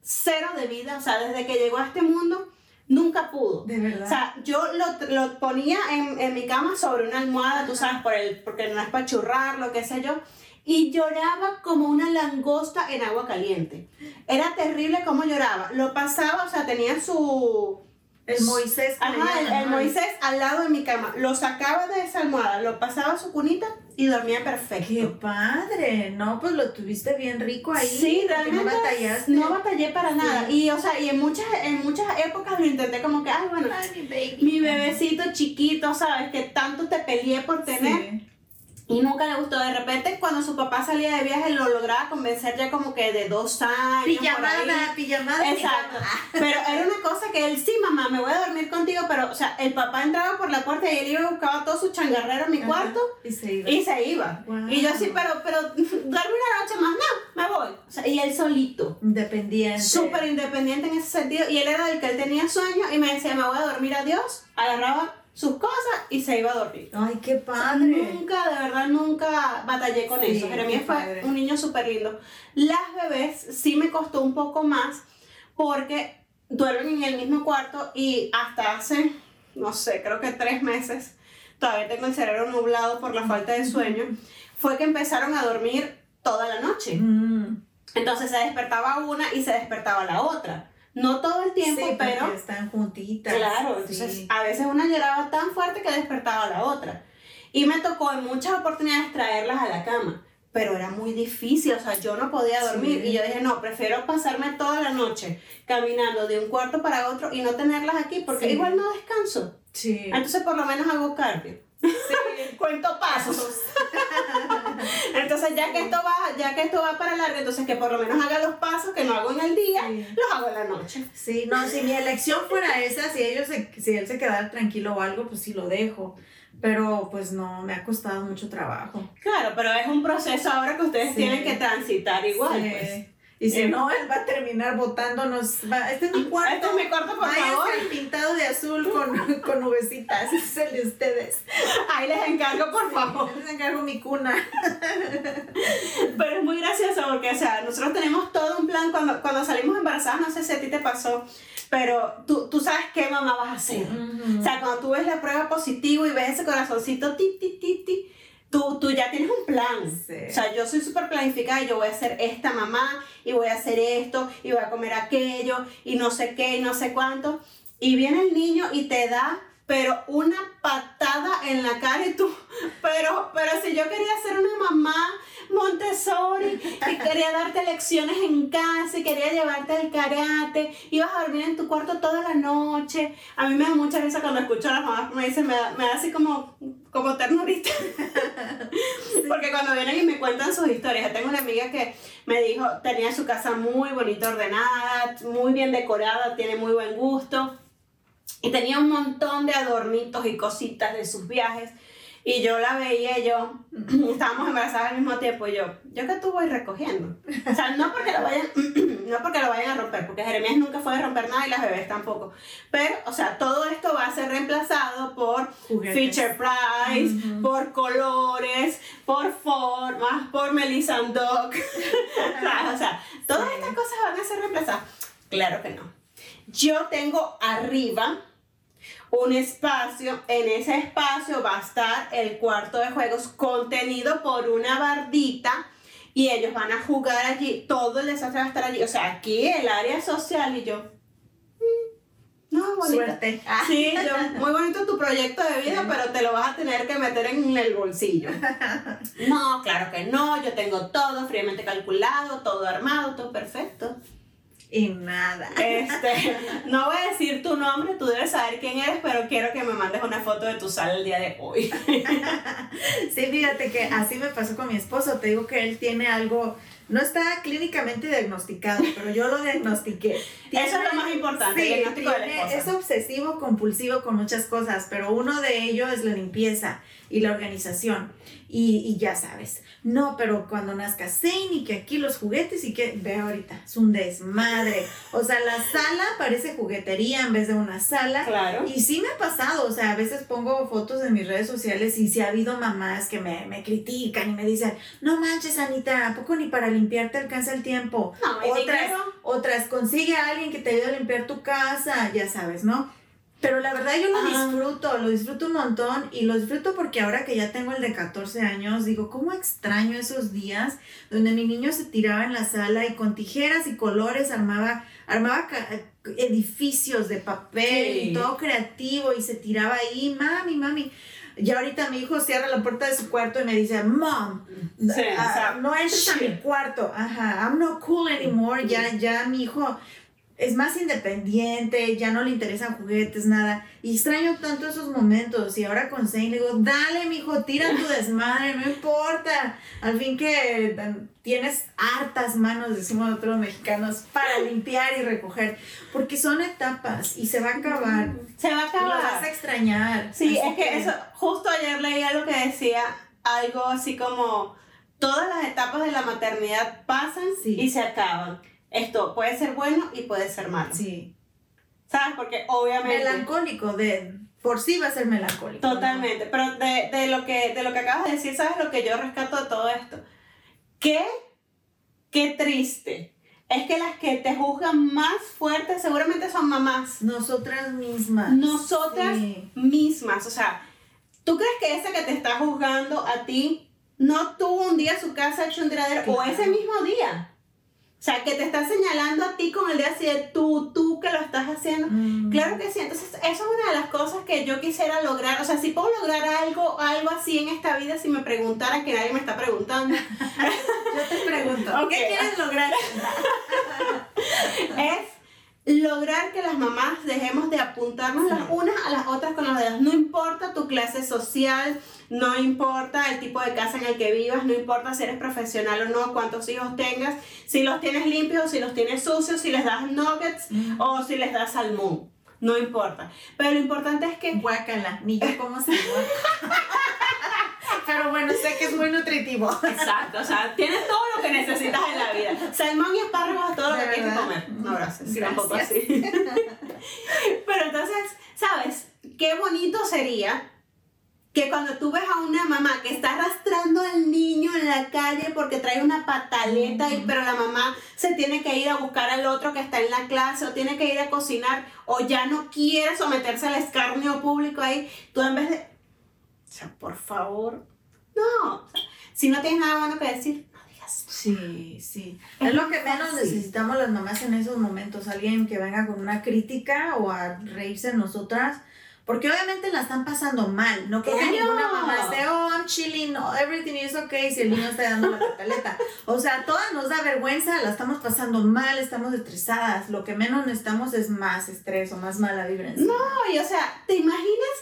cero de vida, o sea, desde que llegó a este mundo, nunca pudo. De verdad. O sea, yo lo, lo ponía en, en mi cama sobre una almohada, tú sabes, por el, porque no es para churrar, lo que sé yo, y lloraba como una langosta en agua caliente. Era terrible cómo lloraba. Lo pasaba, o sea, tenía su... el Moisés. Ajá, el, el. Moisés al lado de mi cama. Lo sacaba de esa almohada, lo pasaba a su cunita y dormía Qué perfecto. padre, no, pues lo tuviste bien rico ahí. Sí, realmente No batallaste. no batallé para Sí. nada. Y, o sea, y en muchas, en muchas épocas lo intenté como que, ay, bueno, Ay, mi baby. mi bebecito chiquito, ¿sabes? Que tanto te peleé por tener. Sí. Y nunca le gustó. De repente, cuando su papá salía de viaje, lo lograba convencer ya como que de dos años. por ahí. Pijamada, pijamada. Exacto. pijamada. (laughs) Pero era una cosa que él, sí, mamá, me voy a dormir contigo, pero, o sea, el papá entraba por la puerta y él iba y buscaba todo su changarrero en mi Ajá. cuarto Y se iba. y se iba. Wow. Y yo así, pero, pero, (laughs) duerme una noche más, no, me voy. O sea, y él solito. Independiente. Súper independiente en ese sentido. Y él era el que él tenía sueño y me decía, me voy a dormir, adiós. Agarraba sus cosas y se iba a dormir. Ay, qué padre. Nunca, de verdad, nunca batallé con Sí, eso. Jeremías fue padre. un niño súper lindo. Las bebés sí me costó un poco más porque duermen en el mismo cuarto y hasta hace, no sé, creo que tres meses, todavía tengo el cerebro nublado por la falta de sueño, fue que empezaron a dormir toda la noche. Mm. Entonces se despertaba una y se despertaba la otra. No todo el tiempo, Sí, pero... están juntitas. Claro, entonces Sí. a veces una lloraba tan fuerte que despertaba a la otra. Y me tocó en muchas oportunidades traerlas a la cama, pero era muy difícil, o sea, yo no podía dormir. Sí. Y yo dije, no, prefiero pasarme toda la noche caminando de un cuarto para otro y no tenerlas aquí, porque igual no descanso. Sí. Entonces por lo menos hago cardio. Sí. Cuento pasos. (laughs) Entonces ya que esto va, ya que esto va para largo, entonces que por lo menos haga los pasos que no hago en el día, Sí. los hago en la noche. Sí, no, si mi elección fuera esa, si ellos se- si él se quedara tranquilo o algo, pues sí lo dejo. Pero pues no, me ha costado mucho trabajo. Claro, pero es un proceso ahora que ustedes Sí. tienen que transitar igual. Sí. Pues. Y si Eh. no, él va a terminar botándonos. Va, este es mi cuarto. Este es mi cuarto, por favor. al pintado de azul con, (laughs) con nubecitas. Ese es el de ustedes. Ahí les encargo, por favor. Les encargo mi cuna. (laughs) Pero es muy gracioso porque, o sea, nosotros tenemos todo un plan cuando, cuando salimos embarazadas, no sé si a ti te pasó, pero tú, tú sabes qué mamá vas a hacer. O sea, cuando tú ves la prueba positivo y ves ese corazoncito, ti, ti, ti, ti, tú, tú ya tienes un plan. Sí. O sea, yo soy súper planificada y yo voy a hacer esta mamá y voy a hacer esto y voy a comer aquello y no sé qué y no sé cuánto. Y viene el niño y te da, pero una patada en la cara y tú, (laughs) pero, pero si yo quería ser una mamá Montessori y quería darte lecciones en casa y quería llevarte al karate, ibas a dormir en tu cuarto toda la noche. A mí me da mucha risa cuando escucho a las mamás, me dicen, me da, me da así como, como ternurita. Porque cuando vienen y me cuentan sus historias, yo tengo una amiga que me dijo, tenía su casa muy bonita, ordenada, muy bien decorada, tiene muy buen gusto. Y tenía un montón de adornitos y cositas de sus viajes. Y yo la veía y yo, (clears throat) estábamos embarazadas al mismo tiempo, y yo, yo que tú voy recogiendo. O sea, no porque lo vayan, (clears throat) no porque lo vayan a romper, porque Jeremías nunca fue de romper nada y las bebés tampoco. Pero, o sea, todo esto va a ser reemplazado por Juguetes. feature price, por colores, por formas, por Melissa and Doc. (laughs) o sea, todas Sí. estas cosas van a ser reemplazadas. Claro que no. Yo tengo arriba un espacio, en ese espacio va a estar el cuarto de juegos contenido por una bardita y ellos van a jugar allí, todo el desastre va a estar allí, o sea, aquí el área social y yo, mm, no, bonita. Suerte. Sí, yo, muy bonito tu proyecto de vida, pero te lo vas a tener que meter en el bolsillo. (laughs) No, claro que no, yo tengo todo fríamente calculado, todo armado, todo perfecto. Y nada. Este, (laughs) no voy a decir tu nombre, tú debes saber quién eres, pero quiero que me mandes una foto de tu sala el día de hoy. (laughs) Sí, fíjate que así me pasó con mi esposo. Te digo que él tiene algo, no está clínicamente diagnosticado, pero yo lo diagnostiqué. Eso es lo más importante, el Sí, diagnóstico de la tiene- esposa. es obsesivo compulsivo con muchas cosas, pero uno de ellos es la limpieza y la organización. Y, y ya sabes, no, pero cuando nazca Zane y que aquí los juguetes y que, ve ahorita, es un desmadre. O sea, la sala parece juguetería en vez de una sala. Claro. Y sí me ha pasado, o sea, a veces pongo fotos en mis redes sociales y sí ha habido mamás que me, me critican y me dicen, no manches, Anita, ¿a poco ni para limpiar te alcanza el tiempo? No, otras, otras, consigue a alguien que te ayude a limpiar tu casa, ya sabes, ¿no? Pero la verdad yo lo Ah. disfruto, lo disfruto un montón y lo disfruto porque ahora que ya tengo el de 14 años, digo, ¿cómo extraño esos días donde mi niño se tiraba en la sala y con tijeras y colores armaba, armaba edificios de papel Sí. y todo creativo y se tiraba ahí, mami, mami. Y ahorita mi hijo cierra la puerta de su cuarto y me dice, Mom, Sí, ah, o sea, no entres a mi cuarto. Ajá, I'm not cool anymore. Ya, ya mi hijo es más independiente, ya no le interesan juguetes, nada. Y extraño tanto esos momentos. Y ahora con Zane le digo, dale, mijo, tira tu desmadre, no importa. Al fin que mm, tienes hartas manos, decimos nosotros mexicanos, para limpiar y recoger. Porque son etapas y se va a acabar. Se va a Y lo vas acabar. a extrañar. Sí, es que eso, justo ayer leí algo que decía algo así como, todas las etapas de la maternidad pasan Sí. y se acaban. Esto puede ser bueno y puede ser malo. Sí. ¿Sabes? Porque obviamente... Melancólico, de por sí va a ser melancólico. ¿no? Totalmente, pero de, de lo que, de lo que acabas de decir, ¿sabes lo que yo rescato de todo esto? Qué, qué triste. Es que las que te juzgan más fuerte seguramente son mamás. Nosotras mismas. Nosotras Sí. mismas. O sea, ¿tú crees que esa que te está juzgando a ti no tuvo un día su casa hecho un tiradero o ese mismo día? O sea, que te está señalando a ti con el día así de tú, tú que lo estás haciendo. Mm. Claro que sí, entonces eso es una de las cosas que yo quisiera lograr, o sea, si puedo lograr algo, algo así en esta vida, si me preguntaran que nadie me está preguntando, (laughs) Yo te pregunto, (laughs) Ok. ¿qué quieres lograr? (laughs) es lograr que las mamás dejemos de apuntarnos las unas a las otras con los dedos. No importa tu clase social, no importa el tipo de casa en el que vivas, no importa si eres profesional o no, cuántos hijos tengas, si los tienes limpios si los tienes sucios, si les das nuggets o si les das salmón. No importa. Pero lo importante es que Guácala, ni yo cómo se. (laughs) Pero bueno, sé que es muy nutritivo. Exacto, o sea, tienes todo lo que necesitas en la vida. Salmón y espárragos es todo lo que tienes que comer. No, gracias. Gracias. Tampoco así. (laughs) Pero entonces, ¿sabes? Qué bonito sería que cuando tú ves a una mamá que está arrastrando al niño en la calle porque trae una pataleta, y, pero la mamá se tiene que ir a buscar al otro que está en la clase o tiene que ir a cocinar o ya no quiere someterse al escarnio público ahí, tú en vez de... O sea, por favor, no. O sea, si no tienes nada bueno que decir, no digas. Sí, sí. Es Es lo que menos fácil. necesitamos las mamás en esos momentos. Alguien que venga con una crítica o a reírse de nosotras. Porque obviamente la están pasando mal. No creo que ninguna mamá esté, oh, I'm chilling, everything is okay, si el niño está dando la pataleta. (laughs) O sea, todas nos da vergüenza, la estamos pasando mal, estamos estresadas. Lo que menos necesitamos es más estrés o más mala vibra. encima. No, y o sea, ¿te imaginas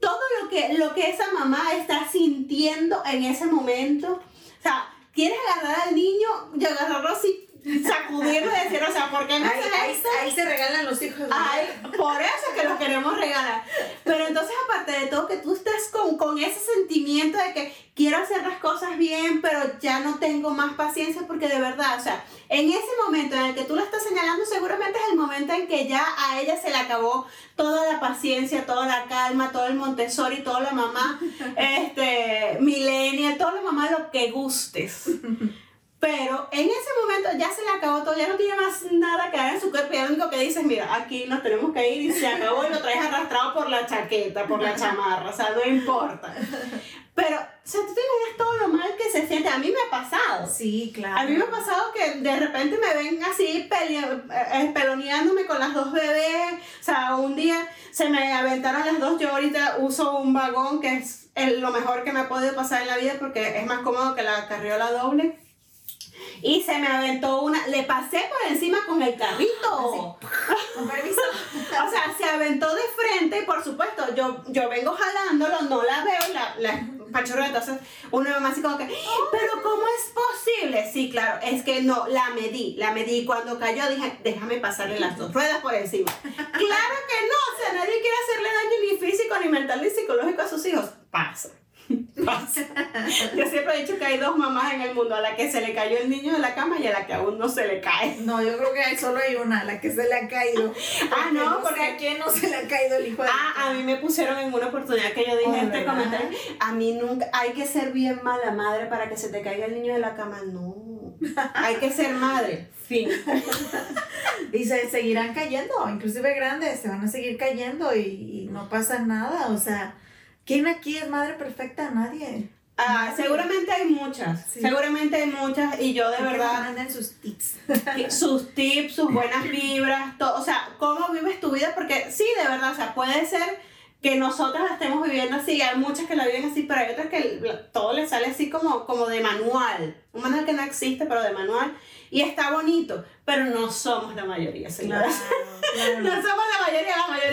todo lo que, lo que esa mamá está sintiendo en ese momento? O sea, ¿quieres agarrar al niño y agarrarlo así, sacudirlo y decir, o sea, ¿por qué me Ahí, ahí, ahí se regalan los hijos. Ay, por eso es que lo queremos regalar. Pero entonces, aparte de todo, que tú estés con, con ese sentimiento de que quiero hacer las cosas bien, pero ya no tengo más paciencia, porque de verdad, o sea, en ese momento en el que tú la estás señalando, seguramente es el momento en que ya a ella se le acabó toda la paciencia, toda la calma, todo el Montessori, toda la mamá, (laughs) este, millennial, toda la mamá, lo que gustes. Pero en ese momento ya se le acabó todo, ya no tiene más nada que dar en su cuerpo. Y lo único que dices, mira, aquí nos tenemos que ir y se acabó y lo traes arrastrado por la chaqueta, por la chamarra, o sea, no importa. Pero o sea, tú te imaginas todo lo mal que se siente. A mí me ha pasado. Sí, claro. A mí me ha pasado que de repente me ven así pelea- eh, peloneándome con las dos bebés. O sea, un día se me aventaron las dos. Yo ahorita uso un vagón que es el- lo mejor que me ha podido pasar en la vida porque es más cómodo que la carriola doble. Y se me aventó una, le pasé por encima con el carrito. Con permiso. (laughs) O sea, se aventó de frente y por supuesto yo, yo vengo jalándolo, no la veo, la, la pachorra, entonces uno más así como que, pero ¿cómo es posible? Sí, claro, es que no, la medí, la medí y cuando cayó dije, déjame pasarle las dos ruedas por encima. Claro que no, o sea, nadie quiere hacerle daño ni físico, ni mental, ni psicológico a sus hijos. Pasa. Yo siempre he dicho que hay dos mamás en el mundo, a la que se le cayó el niño de la cama y a la que aún no se le cae. No, yo creo que hay- solo hay una, la que se le ha caído. (laughs) Ah, no, no porque- a quién no se le ha caído el hijo de Ah, a mí me pusieron en una oportunidad que yo dije Oh, este comentario. A mí nunca, hay que ser bien mala madre para que se te caiga el niño de la cama. No, (laughs) hay que ser madre. Fin. (laughs) Y se seguirán cayendo, inclusive grandes, se van a seguir cayendo y, y no pasa nada. O sea, ¿quién aquí es madre perfecta? Nadie. Ah, seguramente hay muchas, Sí. seguramente hay muchas y yo de verdad, manden sus tips. sus tips, sus buenas vibras, todo, o sea, cómo vives tu vida, porque sí, de verdad, o sea, puede ser que nosotras la estemos viviendo así, hay muchas que la viven así, pero hay otras que todo les sale así como, como de manual, un manual que no existe, pero de manual, y está bonito, pero no somos la mayoría, señoras. claro. (laughs) No somos la mayoría, la mayoría,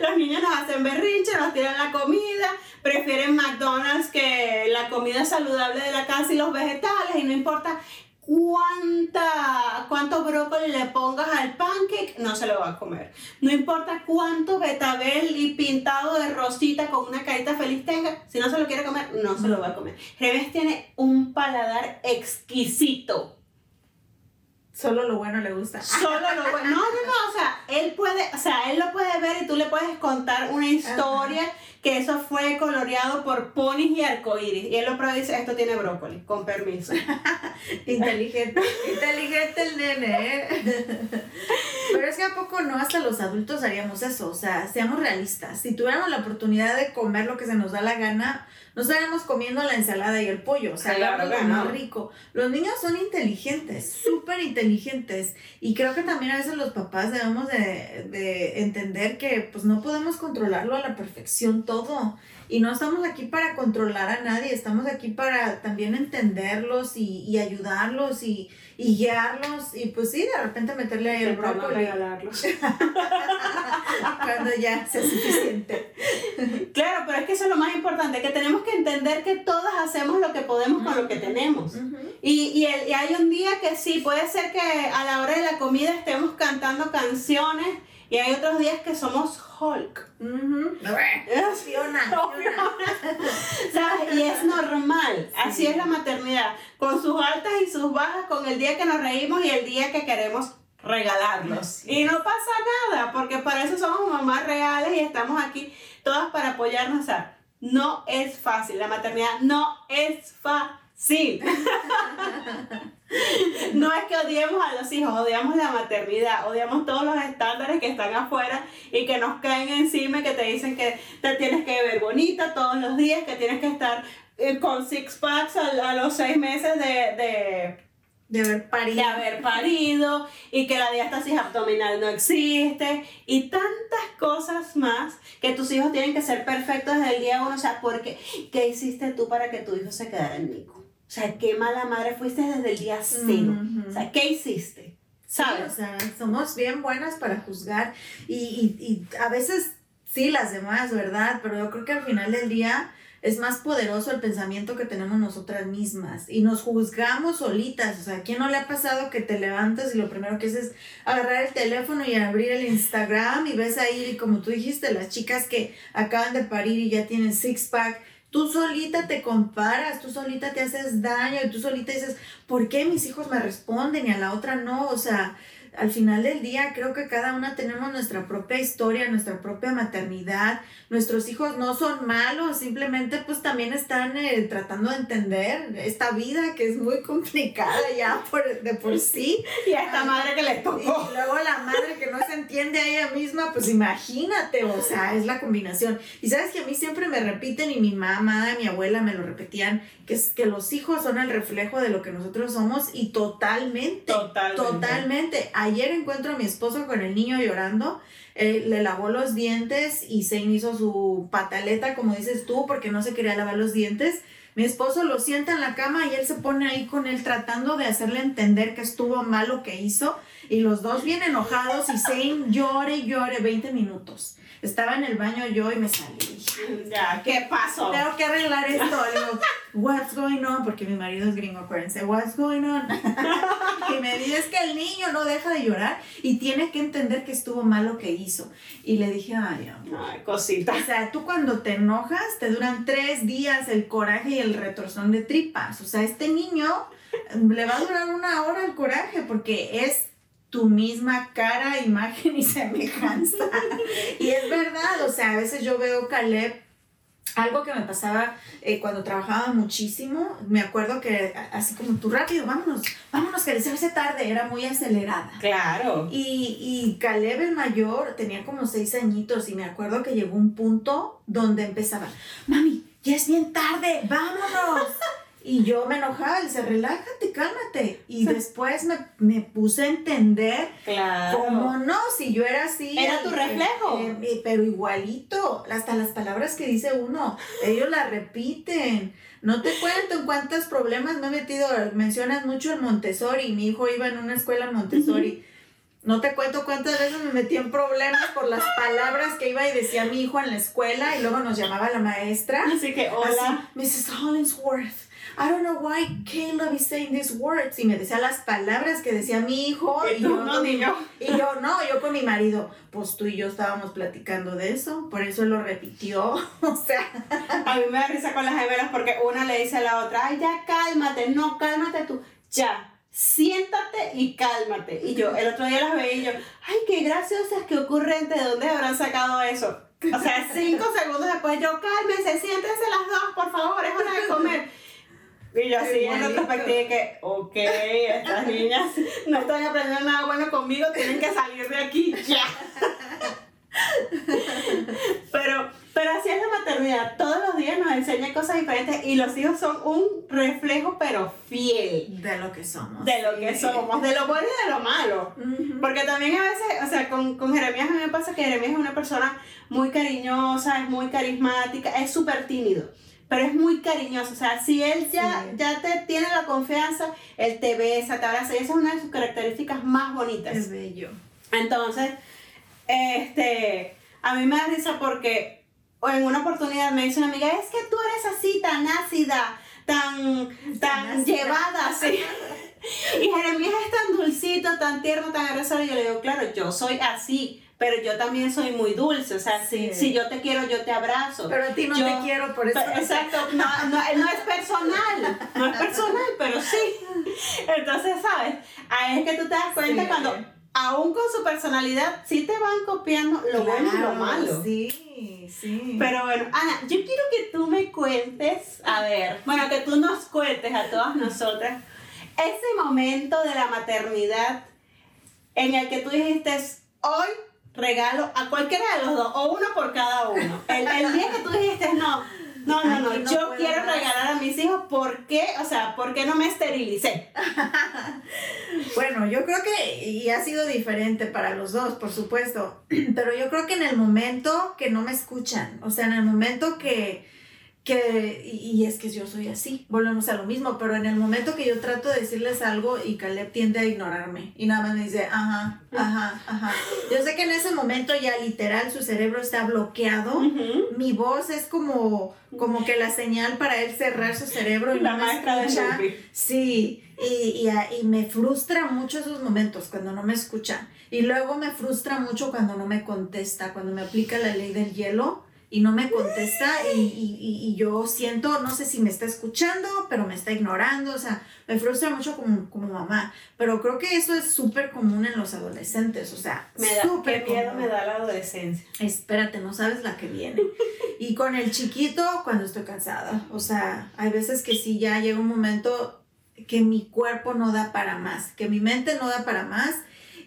los niños nos hacen berrinche, nos tiran la comida, prefieren McDonald's que la comida saludable de la casa y los vegetales, y no importa cuánta, cuánto brócoli le pongas al pancake, no se lo va a comer. No importa cuánto betabel y pintado de rosita con una carita feliz tenga, si no se lo quiere comer, no se lo va a comer. Reves tiene un paladar exquisito. Solo lo bueno le gusta. Solo lo bueno. No, no, no, o sea, él puede, o sea, él lo puede ver y tú le puedes contar una historia que eso fue coloreado por ponis y arcoíris. Y él lo dice, esto tiene brócoli, con permiso. (laughs) Inteligente, inteligente el nene, ¿eh? (laughs) Pero es que a poco no, hasta los adultos haríamos eso, o sea, seamos realistas. Si tuviéramos la oportunidad de comer lo que se nos da la gana, no estaríamos comiendo la ensalada y el pollo, o sea, Claro lo que más no. rico. Los niños son inteligentes, súper inteligentes, y creo que también a veces los papás debemos de, de entender que pues no podemos controlarlo a la perfección todo. Y no estamos aquí para controlar a nadie, estamos aquí para también entenderlos y, y ayudarlos y, y guiarlos. Y pues sí, de repente meterle ahí el brócoli regalarlos. (laughs) cuando ya sea suficiente. Claro, pero es que eso es lo más importante, que tenemos que entender que todas hacemos lo que podemos con lo que tenemos. Y, y, el- y hay un día que sí, puede ser que a la hora de la comida estemos cantando canciones y hay otros días que somos Hulk. Ujú. Fiona, Fiona. (laughs) ¿Sabes? Y es normal, así es la maternidad, con sus altas y sus bajas, con el día que nos reímos y el día que queremos regalarlos. Y no pasa nada, porque para eso somos mamás reales y estamos aquí todas para apoyarnos. O sea, no es fácil, la maternidad no es fácil. No es que odiemos a los hijos, odiamos la maternidad, odiamos todos los estándares que están afuera y que nos caen encima y que te dicen que te tienes que ver bonita todos los días, que tienes que estar eh, con six packs a, a los seis meses de, de, De haber parido. de haber parido y que la diástasis abdominal no existe y tantas cosas más que tus hijos tienen que ser perfectos desde el día uno. O sea, porque, ¿qué hiciste tú para que tu hijo se quedara en Nico? O sea, qué mala madre fuiste desde el día cero. O sea, ¿qué hiciste? Sí, ¿Sabes? o sea, somos bien buenas para juzgar y, y, y a veces sí las demás, ¿verdad? Pero yo creo que al final del día es más poderoso el pensamiento que tenemos nosotras mismas y nos juzgamos solitas. O sea, ¿a quién no le ha pasado que te levantas y lo primero que haces es agarrar el teléfono y abrir el Instagram y ves ahí, como tú dijiste, las chicas que acaban de parir y ya tienen six pack? Tú solita te comparas, tú solita te haces daño y tú solita dices, ¿por qué mis hijos me responden y a la otra no? O sea, al final del día creo que cada una tenemos nuestra propia historia, nuestra propia maternidad. Nuestros hijos no son malos, simplemente pues también están eh, tratando de entender esta vida que es muy complicada ya por, de por (laughs) sí. Y a esta madre que le tocó. Y luego la madre que no se entiende a ella misma, pues imagínate, o sea, es la combinación. Y sabes que a mí siempre me repiten y mi mamá, mi abuela me lo repetían, que es que los hijos son el reflejo de lo que nosotros somos y totalmente, Totalmente. totalmente. Ayer encuentro a mi esposo con el niño llorando, eh, le lavó los dientes y se hizo su pataleta, como dices tú, porque no se quería lavar los dientes. Mi esposo lo sienta en la cama y él se pone ahí con él tratando de hacerle entender que estuvo mal lo que hizo. Y los dos bien enojados y Zane llore y llore 20 minutos. Estaba en el baño yo y me salí. Ya, ¿qué pasó? Tengo que arreglar esto. Le digo, what's going on? Porque mi marido es gringo, acuérdense. What's going on? (laughs) y me dice, es que el niño no deja de llorar y tiene que entender que estuvo mal lo que hizo. Y le dije, ay, amor. Ay, cosita. O sea, tú cuando te enojas, te duran tres días el coraje y el retorzón de tripas. O sea, este niño le va a durar una hora el coraje porque es tu misma cara, imagen y semejanza. (laughs) y es verdad, o sea, a veces yo veo Caleb algo que me pasaba eh, cuando trabajaba muchísimo, me acuerdo que así como tú rápido, vámonos, vámonos, que se hace tarde, era muy acelerada. Claro. Y, y Caleb el mayor tenía como seis añitos y me acuerdo que llegó un punto donde empezaba, mami, ya es bien tarde, vámonos. (laughs) Y yo me enojaba, él dice, relájate, cálmate. Y después me, me puse a entender Claro. cómo no, si yo era así. Era tu eh, reflejo. eh, eh, pero igualito, hasta las palabras que dice uno, ellos las repiten. No te cuento en cuántos problemas me he metido. Mencionas mucho el Montessori. Mi hijo iba en una escuela Montessori. No te cuento cuántas veces me metí en problemas por las palabras que iba y decía mi hijo en la escuela y luego nos llamaba la maestra. Así que, Así, hola. Mrs. Hollingsworth, I don't know why Caleb is saying these words. Y me decía las palabras que decía mi hijo. Y tú, yo no, mi- niño. y yo, no, yo con mi marido, pues tú y yo estábamos platicando de eso, por eso lo repitió. (laughs) O sea, A mí me da risa con las gemelas porque una le dice a la otra, ay, ya cálmate, no, cálmate tú, ya, siéntate y cálmate. Y yo, el otro día las veía y yo, ay, qué graciosas, qué ocurrente, ¿de dónde habrán sacado eso? O sea, cinco segundos después yo, cálmense, siéntense las dos, por favor, es hora de comer. Y yo así en retrospectiva de que, ok, estas (laughs) niñas no están aprendiendo nada bueno conmigo, tienen que salir de aquí ya. (laughs) Pero, pero así es la maternidad. Todos los días nos enseña cosas diferentes y los hijos son un reflejo, pero fiel de lo que somos. de lo que somos, de lo bueno y de lo malo. Porque también a veces, o sea, con, con Jeremías a mí me pasa que Jeremías es una persona muy cariñosa, es muy carismática, es súper tímido. Pero es muy cariñoso, o sea, si él ya, Sí. ya te tiene la confianza, él te besa, te abraza, y esa es una de sus características más bonitas. Es bello. Entonces, este, a mí me da risa porque en una oportunidad me dice una amiga, es que tú eres así, tan ácida, tan, tan ácida. llevada, así. (laughs) (laughs) Y Jeremías es tan dulcito, tan tierno, tan agresor. Y yo le digo, claro, yo soy así, pero yo también soy muy dulce. O sea, si, Sí. si yo te quiero, yo te abrazo. Pero a ti no Yo- te quiero, por eso. Exacto, no, no, no es personal, no es personal, pero sí. (laughs) Entonces, ¿sabes? Ahí es que tú te das cuenta Sí. cuando, aún con su personalidad, sí te van copiando lo bueno y lo malo. Sí, sí. Pero bueno, Ana, yo quiero que tú me cuentes, a ver, bueno, que tú nos cuentes a todas nosotras ese momento de la maternidad en el que tú dijiste, hoy regalo a cualquiera de los dos, o uno por cada uno. El, el día que tú dijiste, no, no, no, no, yo quiero más". regalar a mis hijos, ¿por qué? O sea, ¿por qué no me esterilicé? (laughs) Bueno, yo creo que, y ha sido diferente para los dos, por supuesto, (clears throat) pero yo creo que en el momento que no me escuchan, o sea, en el momento que, que y y es que yo soy así, volvemos a lo mismo, pero en el momento que yo trato de decirles algo y Caleb tiende a ignorarme y nada más me dice, ajá, ajá, ajá. Yo sé que en ese momento ya literal su cerebro está bloqueado. Ujú. Mi voz es como, como que la señal para él cerrar su cerebro y La no me maestra de escucha. Snoopy. Sí, y, y, y me frustra mucho esos momentos cuando no me escucha. Y luego me frustra mucho cuando no me contesta, cuando me aplica la ley del hielo y no me contesta y, y, y, y yo siento, no sé si me está escuchando, pero me está ignorando, o sea, me frustra mucho como, como mamá, pero creo que eso es súper común en los adolescentes, o sea, Me da, súper qué miedo común. me da la adolescencia. Espérate, no sabes la que viene. Y con el chiquito, cuando estoy cansada. O sea, hay veces que sí ya llega un momento que mi cuerpo no da para más, que mi mente no da para más.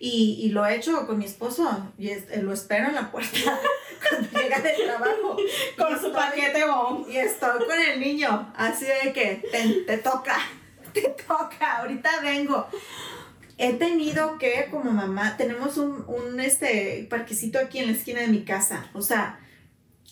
Y, y lo he hecho con mi esposo y es- eh, lo espero en la puerta (laughs) cuando llega del trabajo. Con su paquete bon. Y estoy con el niño, así de que te, te toca, (laughs) te toca, ahorita vengo. He tenido que, como mamá, tenemos un, un este, parquecito aquí en la esquina de mi casa. O sea,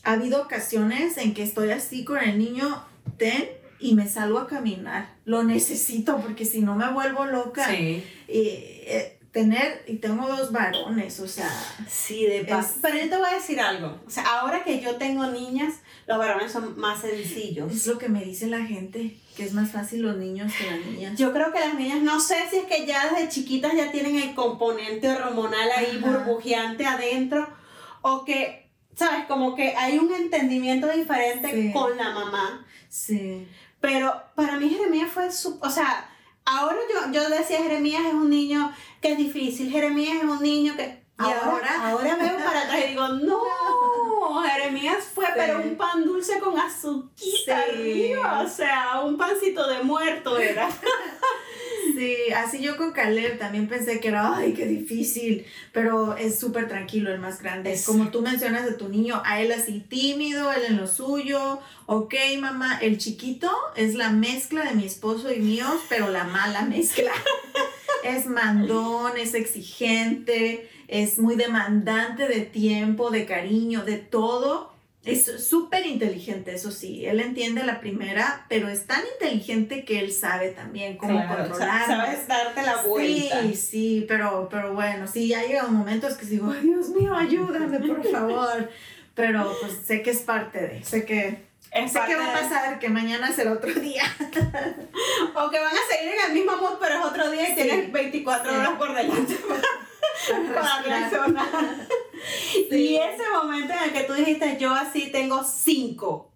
ha habido ocasiones en que estoy así con el niño, ten, y me salgo a caminar. Lo necesito porque si no me vuelvo loca. Sí. Y, eh, tener, y tengo dos varones, o sea, Sí, de paz. Es- Pero yo te voy a decir algo. O sea, ahora que yo tengo niñas, los varones son más sencillos. es lo que me dice la gente, que es más fácil los niños que las niñas. Yo creo que las niñas, no sé si es que ya desde chiquitas ya tienen el componente hormonal ahí Ajá. burbujeante adentro, o que, ¿sabes? Como que hay un entendimiento diferente Sí. con la mamá. Sí. Pero para mí Jeremías fue su, o sea, ahora yo, yo decía Jeremías es un niño que es difícil, Jeremías es un niño que... ¿Y ahora? Ahora veo para atrás y digo, no, Jeremías fue Sí. pero un pan dulce con azuquita Sí. arriba, o sea, un pancito de muerto era. (laughs) Sí, así yo con Caleb también pensé que era, ay, qué difícil, pero es súper tranquilo el más grande. Es- Como tú mencionas de tu niño, a él así tímido, él en lo suyo, ok, mamá, el chiquito es la mezcla de mi esposo y mío, pero la mala mezcla. (laughs) es mandón, es exigente, es muy demandante de tiempo, de cariño, de todo. Es súper inteligente, eso sí. Él entiende la primera, pero es tan inteligente que él sabe también cómo Claro, controlar. sabes darte la vuelta. Sí, sí, pero, pero bueno, sí, ya llega un momento es que digo, "Ay, Dios mío, ayúdame, por (laughs) favor. Pero pues sé que es parte de, sé que, Es sé que va a pasar, que mañana será otro día. (laughs) O que van a seguir en el mismo mood, pero es otro día y Sí. tienes 24 Sí. horas por delante (laughs) para reaccionar. (laughs) Y ese momento en el que tú dijiste, yo así tengo cinco.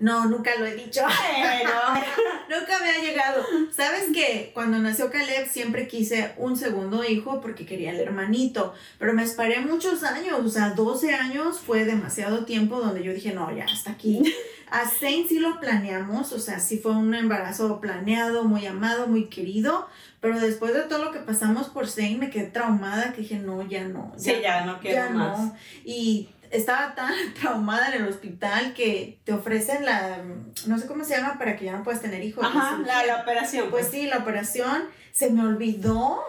No, nunca lo he dicho. Pero, (laughs) Nunca me ha llegado. ¿Sabes qué? Cuando nació Caleb siempre quise un segundo hijo porque quería el hermanito, pero me esperé muchos años, o sea, 12 años fue demasiado tiempo donde yo dije, no, ya, hasta aquí. (laughs) A Zane sí lo planeamos, o sea, sí fue un embarazo planeado, muy amado, muy querido, pero después de todo lo que pasamos por Zane me quedé traumada que dije, no, ya no. Sí, ya no quiero ya más. no. Y estaba tan (laughs) traumada en el hospital que te ofrecen la, no sé cómo se llama, para que ya no puedas tener hijos. ajá, Sí. la, la operación. Pues sí, la operación se me olvidó.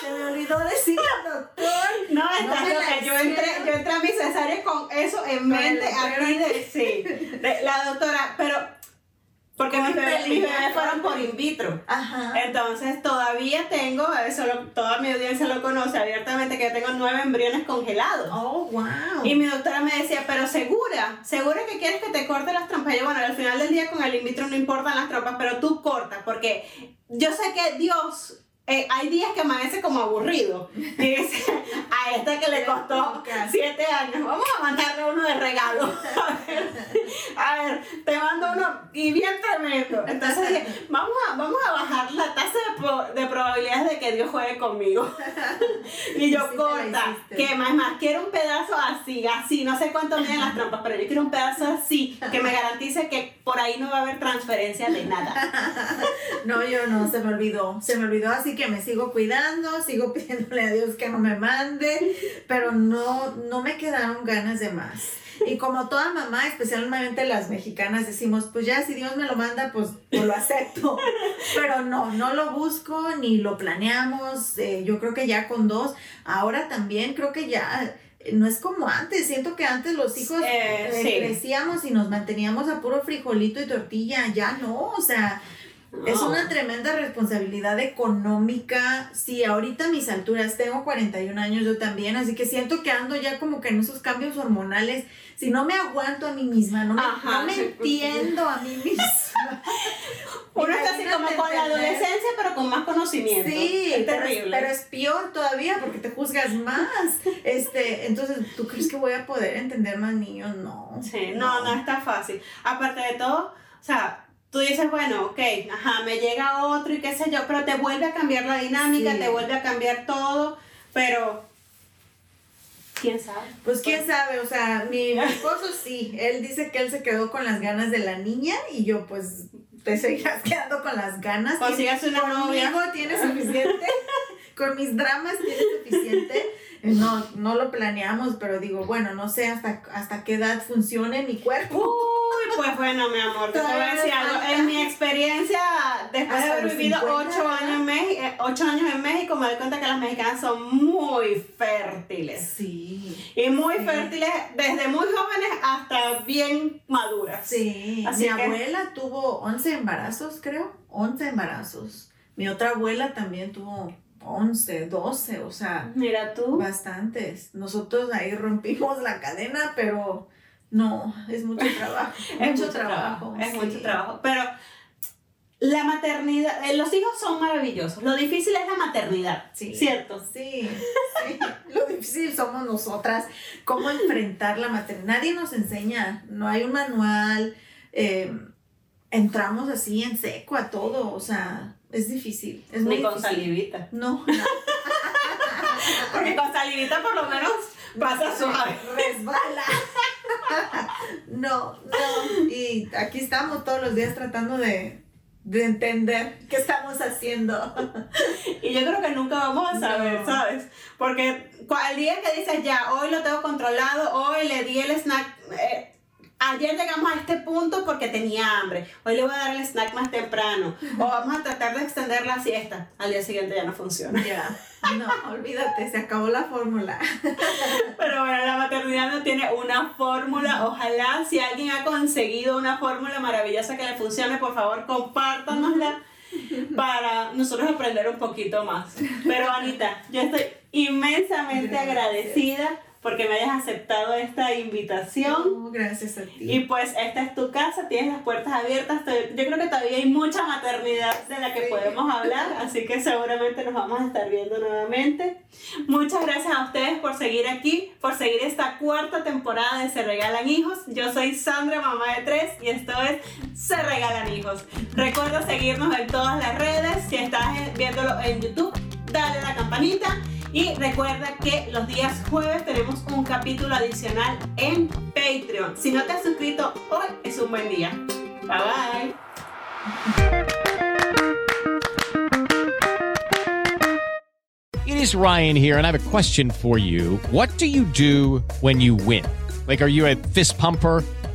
Se me olvidó decirle al doctor. (laughs) No, loca. Yo entré, yo entré a mi cesárea con eso en Con mente, aquí letrero de, sí, de la doctora, pero, porque mis bebés, mis bebés fueron por in vitro. Ajá. Entonces todavía tengo, eso lo- toda mi audiencia lo conoce abiertamente, que tengo nueve embriones congelados. Oh, wow. Y mi doctora me decía, pero segura, segura que quieres que te corte las trompas. Y yo, bueno, al final del día con el in vitro no importan las trompas, pero tú cortas, porque yo sé que Dios, eh, hay días que amanece como aburrido. (laughs) Y dice, a esta que le costó siete años, vamos a mandarle uno de regalo. A (laughs) ver, (laughs) a ver, te mando uno y bien tremendo. Entonces dije, vamos a, vamos a bajar la tasa de, pro- de probabilidades de que Dios juegue conmigo. Y yo, Sí corta, que más, más, quiero un pedazo así, así, no sé cuánto miden las trompas, pero yo quiero un pedazo así, que me garantice que por ahí no va a haber transferencia de nada. No, yo no, se me olvidó. Se me olvidó, así que me sigo cuidando, sigo (laughs) pidiéndole a Dios que no me mande, pero no, no me quedaron ganas de más. Y como toda mamá, especialmente las mexicanas, decimos, pues ya si Dios me lo manda, pues, pues lo acepto. (laughs) Pero no, no lo busco ni lo planeamos. eh, yo creo que ya con dos, ahora también creo que ya eh, no es como antes. Siento que antes los hijos Eh, eh, sí. crecíamos y nos manteníamos a puro frijolito y tortilla. Ya no, o sea, es No. una tremenda responsabilidad económica. Sí, ahorita a mis alturas tengo 41 años yo también, así que siento que ando ya como que en esos cambios hormonales. Si no me aguanto a mí misma, no me, Ajá, no me sí. entiendo a mí misma. (laughs) Uno está así como con la adolescencia, pero con más conocimiento. Sí, es pero, terrible. pero es peor todavía porque te juzgas más. Este, entonces, ¿tú crees que voy a poder entender más niños? No. Sí, no, no está fácil. Aparte de todo, o sea, tú dices, bueno, ok, ajá, me llega otro y qué sé yo, pero te vuelve a cambiar la dinámica, Sí. te vuelve a cambiar todo, pero quién sabe. Pues quién sabe, o sea, mi, mi esposo sí, él dice que él se quedó con las ganas de la niña y yo pues te seguirás quedando con las ganas. Consígase una novia. Conmigo tiene suficiente, (laughs) con mis dramas tiene suficiente. No, no lo planeamos, pero digo, bueno, no sé hasta, hasta qué edad funcione mi cuerpo. Uy, pues bueno, mi amor, te voy a decir algo. En mi experiencia, después de haber vivido 50, ocho años, en México, ocho años en México, me doy cuenta que las mexicanas son muy fértiles. Sí. Y muy Sí. fértiles desde muy jóvenes hasta bien maduras. Sí, Así mi que- abuela tuvo 11 embarazos, creo, 11 embarazos. Mi otra abuela también tuvo 11, 12, o sea, Mira tú. bastantes. Nosotros ahí rompimos la cadena, pero no, es mucho trabajo. (laughs) Es mucho trabajo, es sí. mucho trabajo. Pero la maternidad, eh, los hijos son maravillosos. Lo difícil es la maternidad, Sí. ¿cierto? Sí, sí. (laughs) Lo difícil somos nosotras, cómo enfrentar la maternidad. Nadie nos enseña, no hay un manual. eh, entramos así en seco a todo, o sea, es difícil. Es muy Ni con difícil. salivita. No, no. (laughs) Porque con salivita por lo menos pasa suave. Resbala. (laughs) No, no. Y aquí estamos todos los días tratando de, de entender qué estamos haciendo. (laughs) Y yo creo que nunca vamos a saber, No. ¿sabes? Porque el día que dices ya, hoy lo tengo controlado, hoy le di el snack. eh, Ayer llegamos a este punto porque tenía hambre. Hoy le voy a dar el snack más temprano. O vamos a tratar de extender la siesta. Al día siguiente ya no funciona. Ya. No, olvídate, se acabó la fórmula. Pero bueno, la maternidad no tiene una fórmula. Ojalá si alguien ha conseguido una fórmula maravillosa que le funcione, por favor, compártanosla para nosotros aprender un poquito más. Pero Anita, yo estoy inmensamente Gracias. agradecida porque me hayas aceptado esta invitación. Gracias a ti. Y pues esta es tu casa, tienes las puertas abiertas. Yo creo que todavía hay mucha maternidad de la que Sí. podemos hablar, así que seguramente nos vamos a estar viendo nuevamente. Muchas gracias a ustedes por seguir aquí, por seguir esta cuarta temporada de Se Regalan Hijos. Yo soy Sandra, mamá de tres, y esto es Se Regalan Hijos. Recuerda seguirnos en todas las redes. Si estás viéndolo en YouTube, dale a la campanita. Y recuerda que los días jueves tenemos un capítulo adicional en Patreon. Si no te has suscrito, hoy es un buen día. Bye bye. It is Ryan here, and I have a question for you. What do you do when you win? Like, are you a fist pumper?